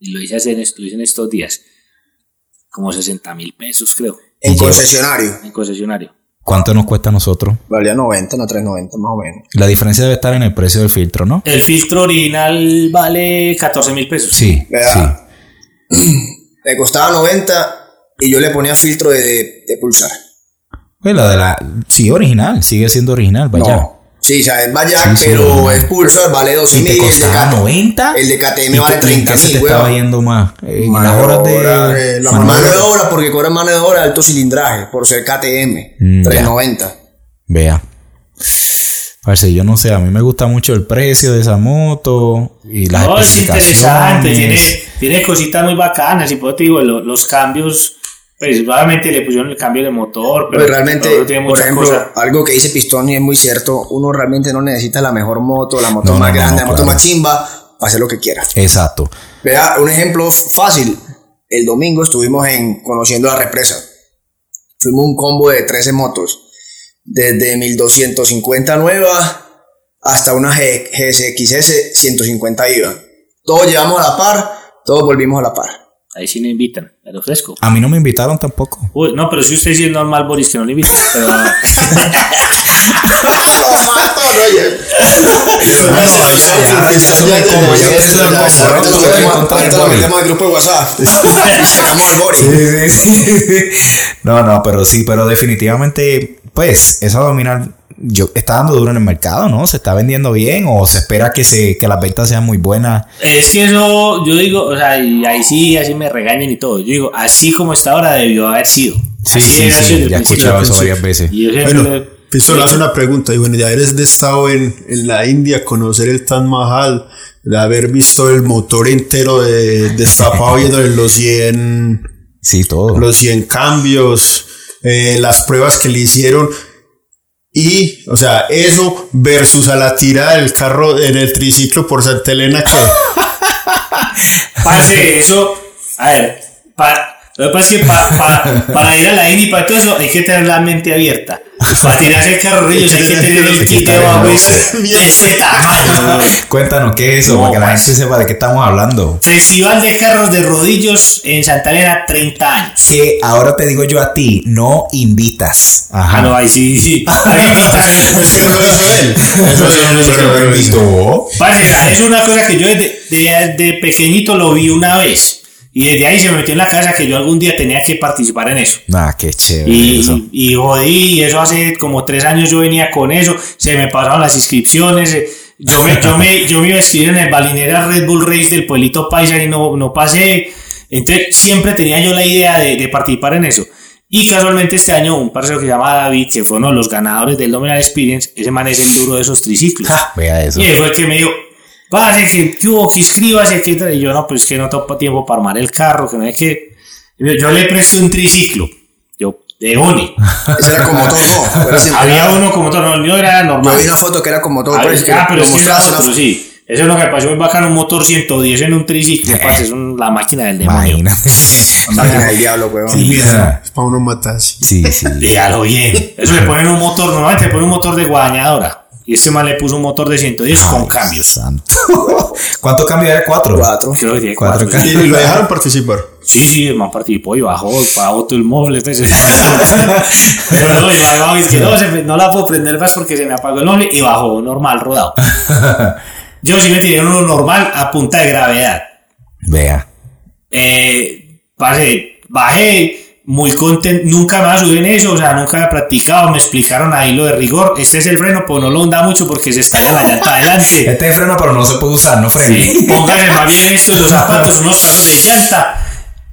Lo hice, en, lo hice en estos días. Como 60 mil pesos, creo. En Y yo- concesionario. En concesionario. ¿Cuánto nos cuesta a nosotros? Valía 90, no 390 más o menos. La diferencia debe estar en el precio del filtro, ¿no? El filtro original vale 14 mil pesos. Sí, Vea. Le costaba 90 y yo le ponía filtro de, de pulsar. Pues la de la. Sí, original, sigue siendo original, vaya. No. Sí, o sea, es Sí, sí, pero es Pulsar, vale 12 Y te mil. El de KTM 90. El de KTM ¿Y vale qué- en 30 qué se te mil, estaba yendo más? Las horas de. obra, eh, la mano mano de obra. porque cobran mano de obra de alto cilindraje, por ser KTM. Mm, ya. 390. Vea. Parece, yo no sé, a mí me gusta mucho el precio de esa moto y las No, es interesante, tiene, especificaciones. tiene cositas muy bacanas. Y por eso te digo, lo- los cambios, pues obviamente le pusieron el cambio de motor, pero Pero realmente, tiene por ejemplo, cosas. algo que dice Pistón y es muy cierto, uno realmente no necesita la mejor moto, la moto No, más no, grande, no, la moto claro. más chimba, para hacer lo que quiera. Exacto. Vea, un ejemplo fácil. El domingo estuvimos en conociendo la represa. Fuimos un combo de 13 motos. Desde 1250 nueva hasta una G- GSXS 150 IVA. Todos llevamos a la par, todos volvimos a la par. Ahí sí no invitan, me lo ofrezco. A mí no me invitaron tampoco. Uy, no, pero si usted sí es normal, Boris, que no le invitan. Pero. No, no, pero sí, pero definitivamente, pues, esa dominal yo, está dando duro en el mercado, ¿no? ¿Se está vendiendo bien o se espera que, se, que las ventas sean muy buenas? Es que eso, yo digo, o sea, y ahí sí, así me regañan y todo. Yo digo, así como está ahora debió haber sido. Sí, Así sí, haber sí, ya he escuchado eso varias veces. Y yo Bueno, Pistola, hace una pregunta. Y bueno, ya eres de estado en, en la India, conocer el Taj Mahal, de haber visto el motor entero de, destapado viendo los 100, Sí, todo. los 100 cambios, eh, las pruebas que le hicieron. Y, o sea, eso versus a la tira del carro en el triciclo por Santa Elena que... Parce, eso, a ver, pa- lo que pasa es que pa- pa- para ir a la Indy y para todo eso hay que tener la mente abierta. Para tirarse el carro rillos hay que tener el kit estar de bajo loco. de ese tamaño. Cuéntanos qué es eso, No, para que la pues. gente sepa de qué estamos hablando. Festival de carros de rodillos en Santa Elena, 30 años. Que ahora te digo yo a ti, no invitas. Ajá. Ah, no, ahí sí, sí. Eso es una cosa que yo desde de, de pequeñito lo vi una vez. Y desde ahí se me metió en la cabeza que yo algún día tenía que participar en eso. Ah, qué chévere Y, eso. y jodí, y eso hace como tres años yo venía con eso, se me pasaron las inscripciones, eh, yo me, yo me, yo me iba a inscribir en el Balinera Red Bull Race del pueblito Paisa y no, no pasé, entonces siempre tenía yo la idea de, de participar en eso. Y casualmente este año un parcero que se llama David, que fue uno de los ganadores del Dominal Experience, ese man es el duro de esos triciclos. Vea eso. Y él fue el que me dijo, pase, que, hubo, que inscríbase, que tal". Y yo, no, pues es que no tengo tiempo para armar el carro, que no es que... Me Yo le presté un triciclo. Yo, de Oni. Ese era con motor, no. Había uno como todo, no, el mío era Yo normal. vi una foto que era con motor. Ah, parece que ah, pero sí. Eso es lo que pasó, muy bacano, un motor 110 en un triciclo, parce, es un- la máquina del demonio. Imagínate. Máquina del diablo, weón. Sí, es para uno matarse. Sí, sí. Dígalo bien. Eso le ponen un motor, normalmente le ponen un motor de guadañadora. Y este man le puso un motor de 110 con cambios. Santo. ¿Cuánto cambio era? ¿Cuatro? Cuatro. Creo que tiene Cuatro cuatro. Y lo dejaron participar. Sí, sí, el man participó y bajó, pagó todo el móvil. Pero no, y bajó, y es que no, se me- no la puedo prender más porque se me apagó el móvil y bajó normal, rodado. Yo sí me tiré uno normal a punta de gravedad. Vea. Eh, bajé muy contento, nunca me subí en eso, o sea, nunca había practicado, me explicaron ahí lo de rigor, este es el freno, pues no lo onda mucho porque se estalla la llanta adelante. Este es freno, pero no se puede usar, no frene. Sí, póngale más bien esto en los zapatos, unos casos de llanta.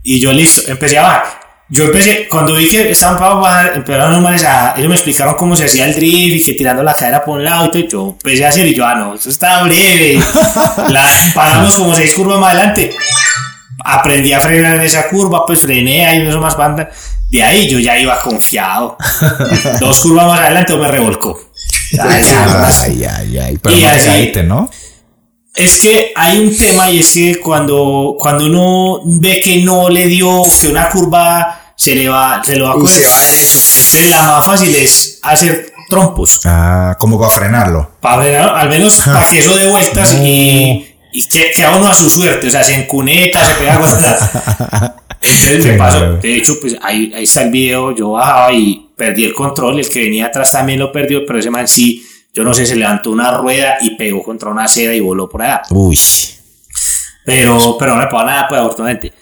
Y yo listo, empecé a bajar. Yo empecé, cuando vi que estaban para bajar, empezaron los manes a, ellos me explicaron cómo se hacía el drift y que tirando la cadera por un lado y todo, y yo empecé a hacer y yo, ah, no, eso está breve. La, paramos como seis curvas más adelante. Aprendí a frenar en esa curva, pues frené ahí, eso más banda. De ahí yo ya iba confiado. Dos curvas más adelante me revolcó. Ay, Ay, ay, ay. Pero Y no así- caíste, ¿no? es que hay un tema y es que cuando, cuando uno ve que no le dio, que una curva se le va, se lo va a coger, se va derecho. entonces la más fácil es hacer trompos. Ah, como para frenarlo. Para frenar, al menos para que eso dé vueltas y, y que, que a uno a su suerte, o sea, se encuneta, se pega con la... Entonces me Qué pasó, de hecho, pues ahí, ahí está el video, yo bajaba y perdí el control, el que venía atrás también lo perdió, pero ese man sí, yo no sé, se levantó una rueda y pegó contra una acera y voló por allá. Uy. Pero, pero no me pasó nada, pues, afortunadamente.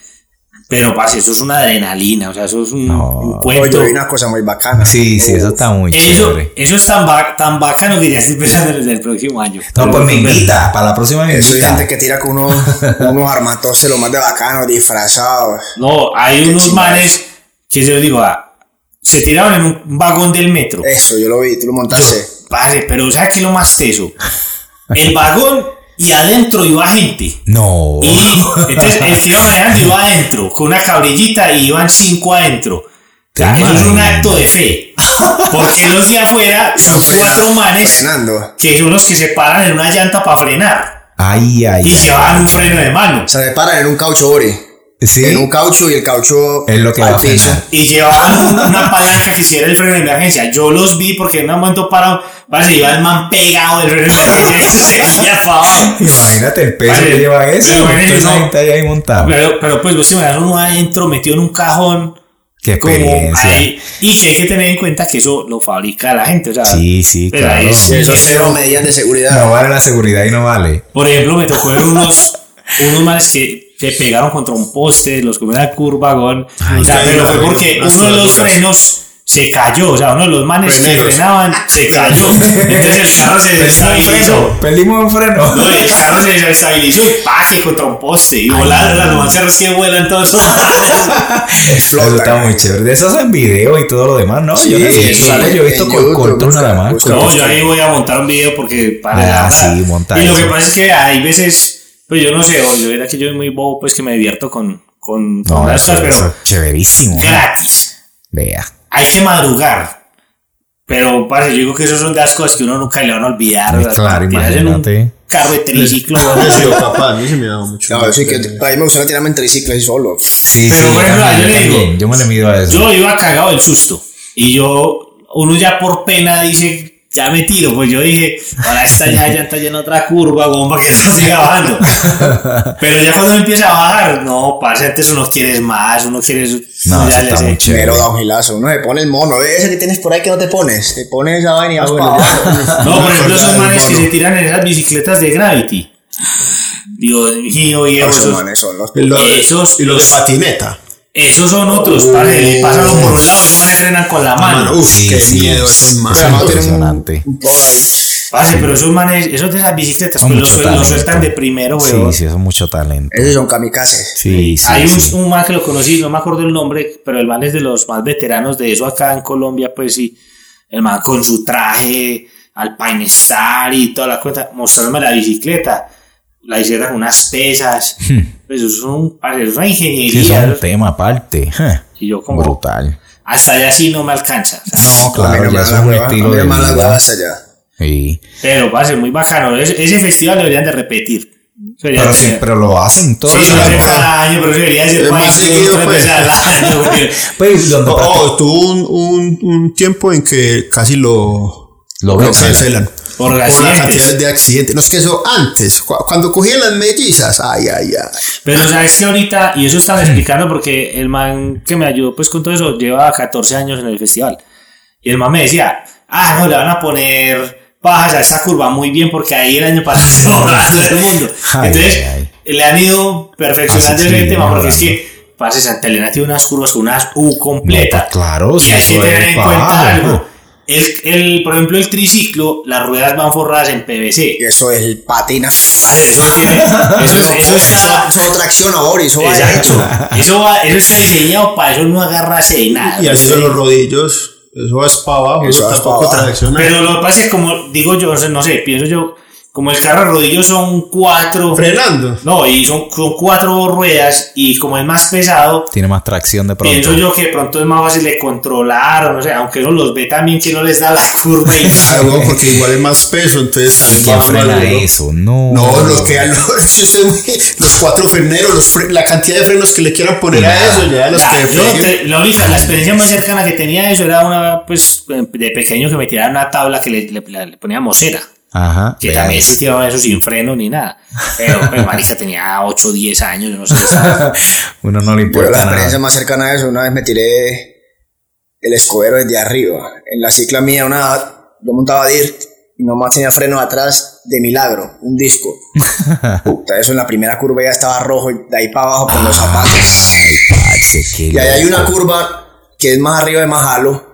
Pero, parce, eso es una adrenalina, o sea, eso es un, No. un Oye, cuento. yo vi una cosa muy bacana. Sí, sí, eso está muy Eso, chévere. eso es tan, ba- tan bacano que ya estoy pensando desde el próximo año. No, pues me invita. Para la próxima me Eso invita. gente que tira con unos, unos armatoses lo más de bacanos, disfrazados. No, hay Qué unos manes que se los digo, ah, se tiraron en un vagón del metro. Eso, yo lo vi, tú lo montaste. Padre, pero ¿sabes qué es lo más teso? El vagón y adentro iba gente. No. Y entonces el que iba manejando iba adentro, con una cabrillita y iban cinco adentro. O sea, ¿Te eso es un acto de fe. Porque los de afuera son cuatro manes Frenando. que son los que se paran en una llanta para frenar. Ay, ay, Y ay. llevan un freno de mano. Se paran en un caucho, Ori. Sí. En un caucho y el caucho Es lo que va al a piso. Y llevaban un- una palanca que si era el freno de emergencia. Yo los vi porque en un momento parado, se iba el man pegado del freno de emergencia. Imagínate el peso Vale, que lleva eso. pero no. ahí, ahí montada. Pero, pero pues vos te imaginas uno adentro metido en un cajón. Qué como experiencia. ahí, y que hay que tener en cuenta que eso lo fabrica la gente. O sea, Sí, sí, pero claro. es- Eso es- cero medidas de seguridad. No vale la seguridad y no vale. Por ejemplo, me tocó ver unos, unos manes que se pegaron contra un poste, los comieron al curvagón. Ay, O sea, sí, pero fue porque las uno de los frenos se cayó, o sea, uno de los manes que frenaban se cayó. Entonces el carro se desestabilizó. Perdimos un freno. No, y el carro se desestabilizó y pa, que contra un poste. Y volaron los carros que vuelan todos. Eso está muy chévere. De esos en video y todo lo demás, ¿no? yo no he Sí, visto, sí. Yo he visto con cortos nada más. con- No, yo ahí voy a montar un video porque para Ah, la sí, monta Y lo eso. que pasa es que hay veces, pues yo no sé, o yo era que yo soy muy bobo, pues que me divierto con, con, No, eso pero es chéverísimo. gratis. Vea. Hay que madrugar. Pero, parce, yo digo que esas son de las cosas que uno nunca le van a olvidar. Las claro, tirarse en un imagínate. carro de triciclo. Yo he sido capaz, a mí se me ha dado mucho. Claro, sí que a mí me gustaría tirarme en triciclo y solo. Sí, Pero sí, bueno, yo también, yo le digo. Yo me le mido a eso. Yo iba cagado del susto. Y yo, uno ya por pena dice, ya me tiro. Pues yo dije, ahora esta ya ya en otra curva, bomba, que eso siga bajando. Pero ya cuando empieza a bajar, no, parce, antes uno quiere más, uno quiere. No, ya está sé. muy chévere. Pero da un gilazo. Uno se pone el mono. ¿Ves ese que tienes por ahí que no te pones? Te pones esa vaina y vas para abajo. No, por ejemplo, esos manes que se tiran en esas bicicletas de Gravity. Dios mío, viejo, Esos esos, manes son los. Y los, Esos- y los de patineta. Esos son otros, parce, le pasan uno por un lado, esos manes frenan con la mano. Mano, uf, Sí, qué sí. miedo esos manos. Un- impresionante. Parce, pero esos manes, esos de esas bicicletas, Son pues los, sueltan de primero, Sí, weón. sí, eso es mucho talento. Esos son kamikazes. Sí, sí. Hay un, sí. un man que lo conocí, no me acuerdo el nombre, pero el man es de los más veteranos de eso acá en Colombia, pues sí. El man con su traje, Alpine Star y toda la cuenta, mostrándome la bicicleta. La bicicleta con unas pesas. Pues eso es, un, es una Sí, eso ingeniería. es un tema aparte. Y yo como, Brutal. hasta allá sí no me alcanza. o sea, No, claro, ya es un la hueva, estilo a de vida. hasta allá. Sí. Pero, parce, muy bacano. Ese, ese festival deberían de repetir. Pero pero lo hacen todos Sí, los lo hacen años. cada año, pero debería ser más seguido, pues. Pues, donde Oh, oh, tuvo un, un, un tiempo en que casi lo, Lo cancelan. Por Por la accidentes. cantidad de accidentes. No es que eso antes, cu- cuando cogían las mellizas, ay, ay, ay. Pero sabes que ahorita, y eso estaba explicando porque el man que me ayudó pues con todo eso lleva 14 años en el festival. Y el man me decía, ah, no, le van a poner bajas a esta curva muy bien porque ahí el año pasado todo el mundo. Ay, Entonces, ay, le han ido perfeccionando ese tema porque es que, parce, Santa Elena tiene unas curvas con unas U No, completas. pues claro, y hay que tener en cuenta algo. ¿No? El, el, por ejemplo, el triciclo, las ruedas van forradas en PVC. Y eso es el patina. Vale, eso, tiene, eso, Eso, eso está, eso tracciona, Boris. Eso va Exacto. derecho. Eso, va, eso está diseñado para eso no agarrarse de nada. Y así son los rodillos. Eso es para abajo, Eso eso es tampoco pa' abajo. tracciona. Pero lo que pasa es que como digo yo, no sé, pienso yo, como el carro de rodillos son cuatro. Frenando. No, y son, son cuatro ruedas y como es más pesado, Tiene más tracción de pronto. pienso yo que de pronto es más fácil de controlar o no sé, aunque uno los ve también que no les da la curva y Claro, weón, porque igual es más peso, entonces también ¿Quién va frena más duro. eso? No. No, los que los, los cuatro freneros, los fre- la cantidad de frenos que le quieran poner a eso, ya los Ya, que yo te- la única, la experiencia más cercana que tenía de eso era una, pues, de pequeño que me tiraron una tabla que le, le, le poníamos cera. Ajá. Que también tiraba eso sin freno ni nada. Pero, pues, marica, tenía 8 o 10 años, no sé. estaba- Uno no le Yo la importa experiencia nada. más cercana a eso, una vez me tiré el escobero desde arriba. En la cicla mía, una, yo montaba DIRT y nomás tenía freno atrás de milagro, un disco. Puta, eso en la primera curva ya estaba rojo y de ahí para abajo con los zapatos. Ay, parce, qué Y ahí hay una curva que es más arriba de Majalo,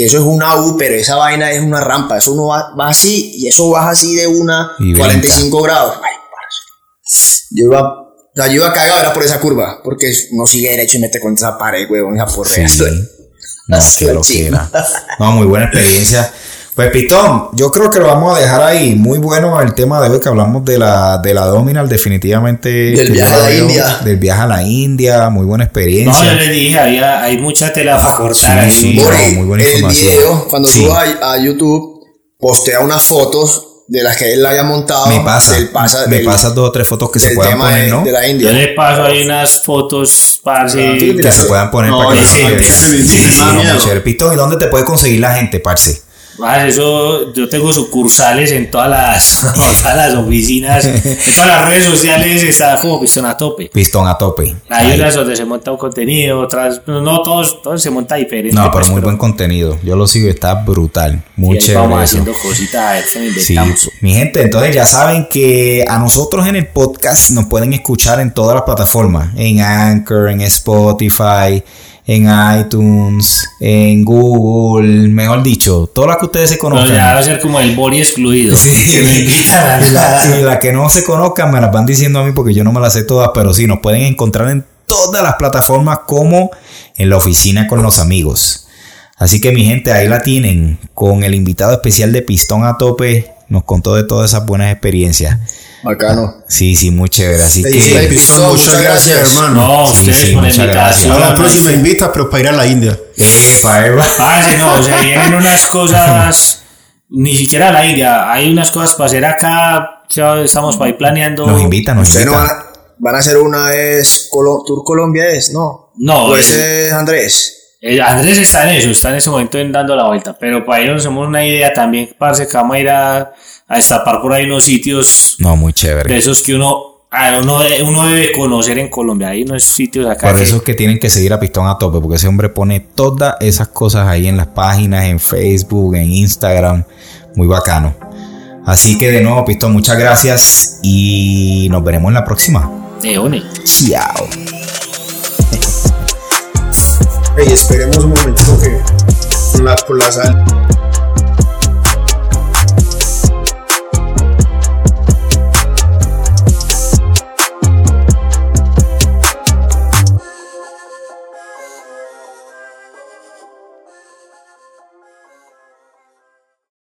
que eso es una U, pero esa vaina es una rampa. Eso uno va, va así y eso baja así de una Y 45 grados. Ay. Yo iba, o sea, yo iba cagado, era por esa curva, porque no sigue derecho y mete con esa pared, huevón, esa porrea. Sí. No, qué loquera. No, muy buena experiencia. Pues Pitón, yo creo que lo vamos a dejar ahí. Muy bueno el tema de hoy que hablamos de la, de la Dominal, definitivamente. Del viaje yo a la veo, India. Del viaje a la India, muy buena No, experiencia. yo les dije, había, hay mucha tela para cortar. Sí, ahí. sí. No, muy buena el información. video, cuando Sí. suba a, a YouTube, postea unas fotos de las que él haya montado. me pasa. del pasa- me del- pasas dos o tres fotos que se puedan poner, de, ¿no? de la Yo India. les paso ahí unas fotos, parce. Que se puedan poner No, para que no Sí, ningún sí, no, muy chévere. Pitón, ¿y dónde te Ah, eso, yo tengo sucursales en todas las, en todas las oficinas, en todas las redes sociales, está como Pistón a tope. Pistón a tope. Hay unas donde se monta un contenido, otras, no todos, todos se monta diferente. No, pero pues, muy buen contenido. Yo lo sigo, está brutal. Muy chévere. Vamos eso. haciendo cositas Sí, mi gente, entonces ya saben que a nosotros en el podcast nos pueden escuchar en todas las plataformas, en Anchor, en Spotify, en iTunes, en Google, mejor dicho, todas las que ustedes se conozcan. ya va a ser como el Bori excluido. Sí. Que me invitan a la- y las que no se conozcan me las van diciendo a mí porque yo no me las sé todas, pero sí, nos pueden encontrar en todas las plataformas como en la oficina con los amigos. Así que mi gente, ahí la tienen con el invitado especial de Pistón a Tope. Nos contó de todas esas buenas experiencias. Bacano. Sí, sí, muy chévere. Así Ey, que... sí, muchas gracias, hermano. No, Sí, ustedes sí, por la muchas gracias. invitación. A la próxima invita, pero para ir a la India. Epa, epa. Parce, no, se vienen unas cosas, ni siquiera a la India, hay unas cosas para hacer acá, ya estamos para ir planeando. Nos invita, nos Ustedes no invita. van a, van a hacer una es Colo- Tour Colombia es, ¿no? No, O ese es Andrés. Eh, Andrés está en eso, está en ese momento en dando la vuelta, pero para nos hacemos una idea también, parce, que vamos a ir a, a destapar por ahí unos sitios No, muy de chévere. esos que uno, uno, de- uno debe conocer en Colombia, hay unos sitios acá Por eso es que tienen que seguir a Pistón a Tope, porque ese hombre pone todas esas cosas ahí en las páginas, en Facebook, en Instagram. Muy bacano. Así que de nuevo, Pistón, muchas gracias y nos veremos en la próxima. de. Chao. Ey, esperemos un momentito que la, con la sal.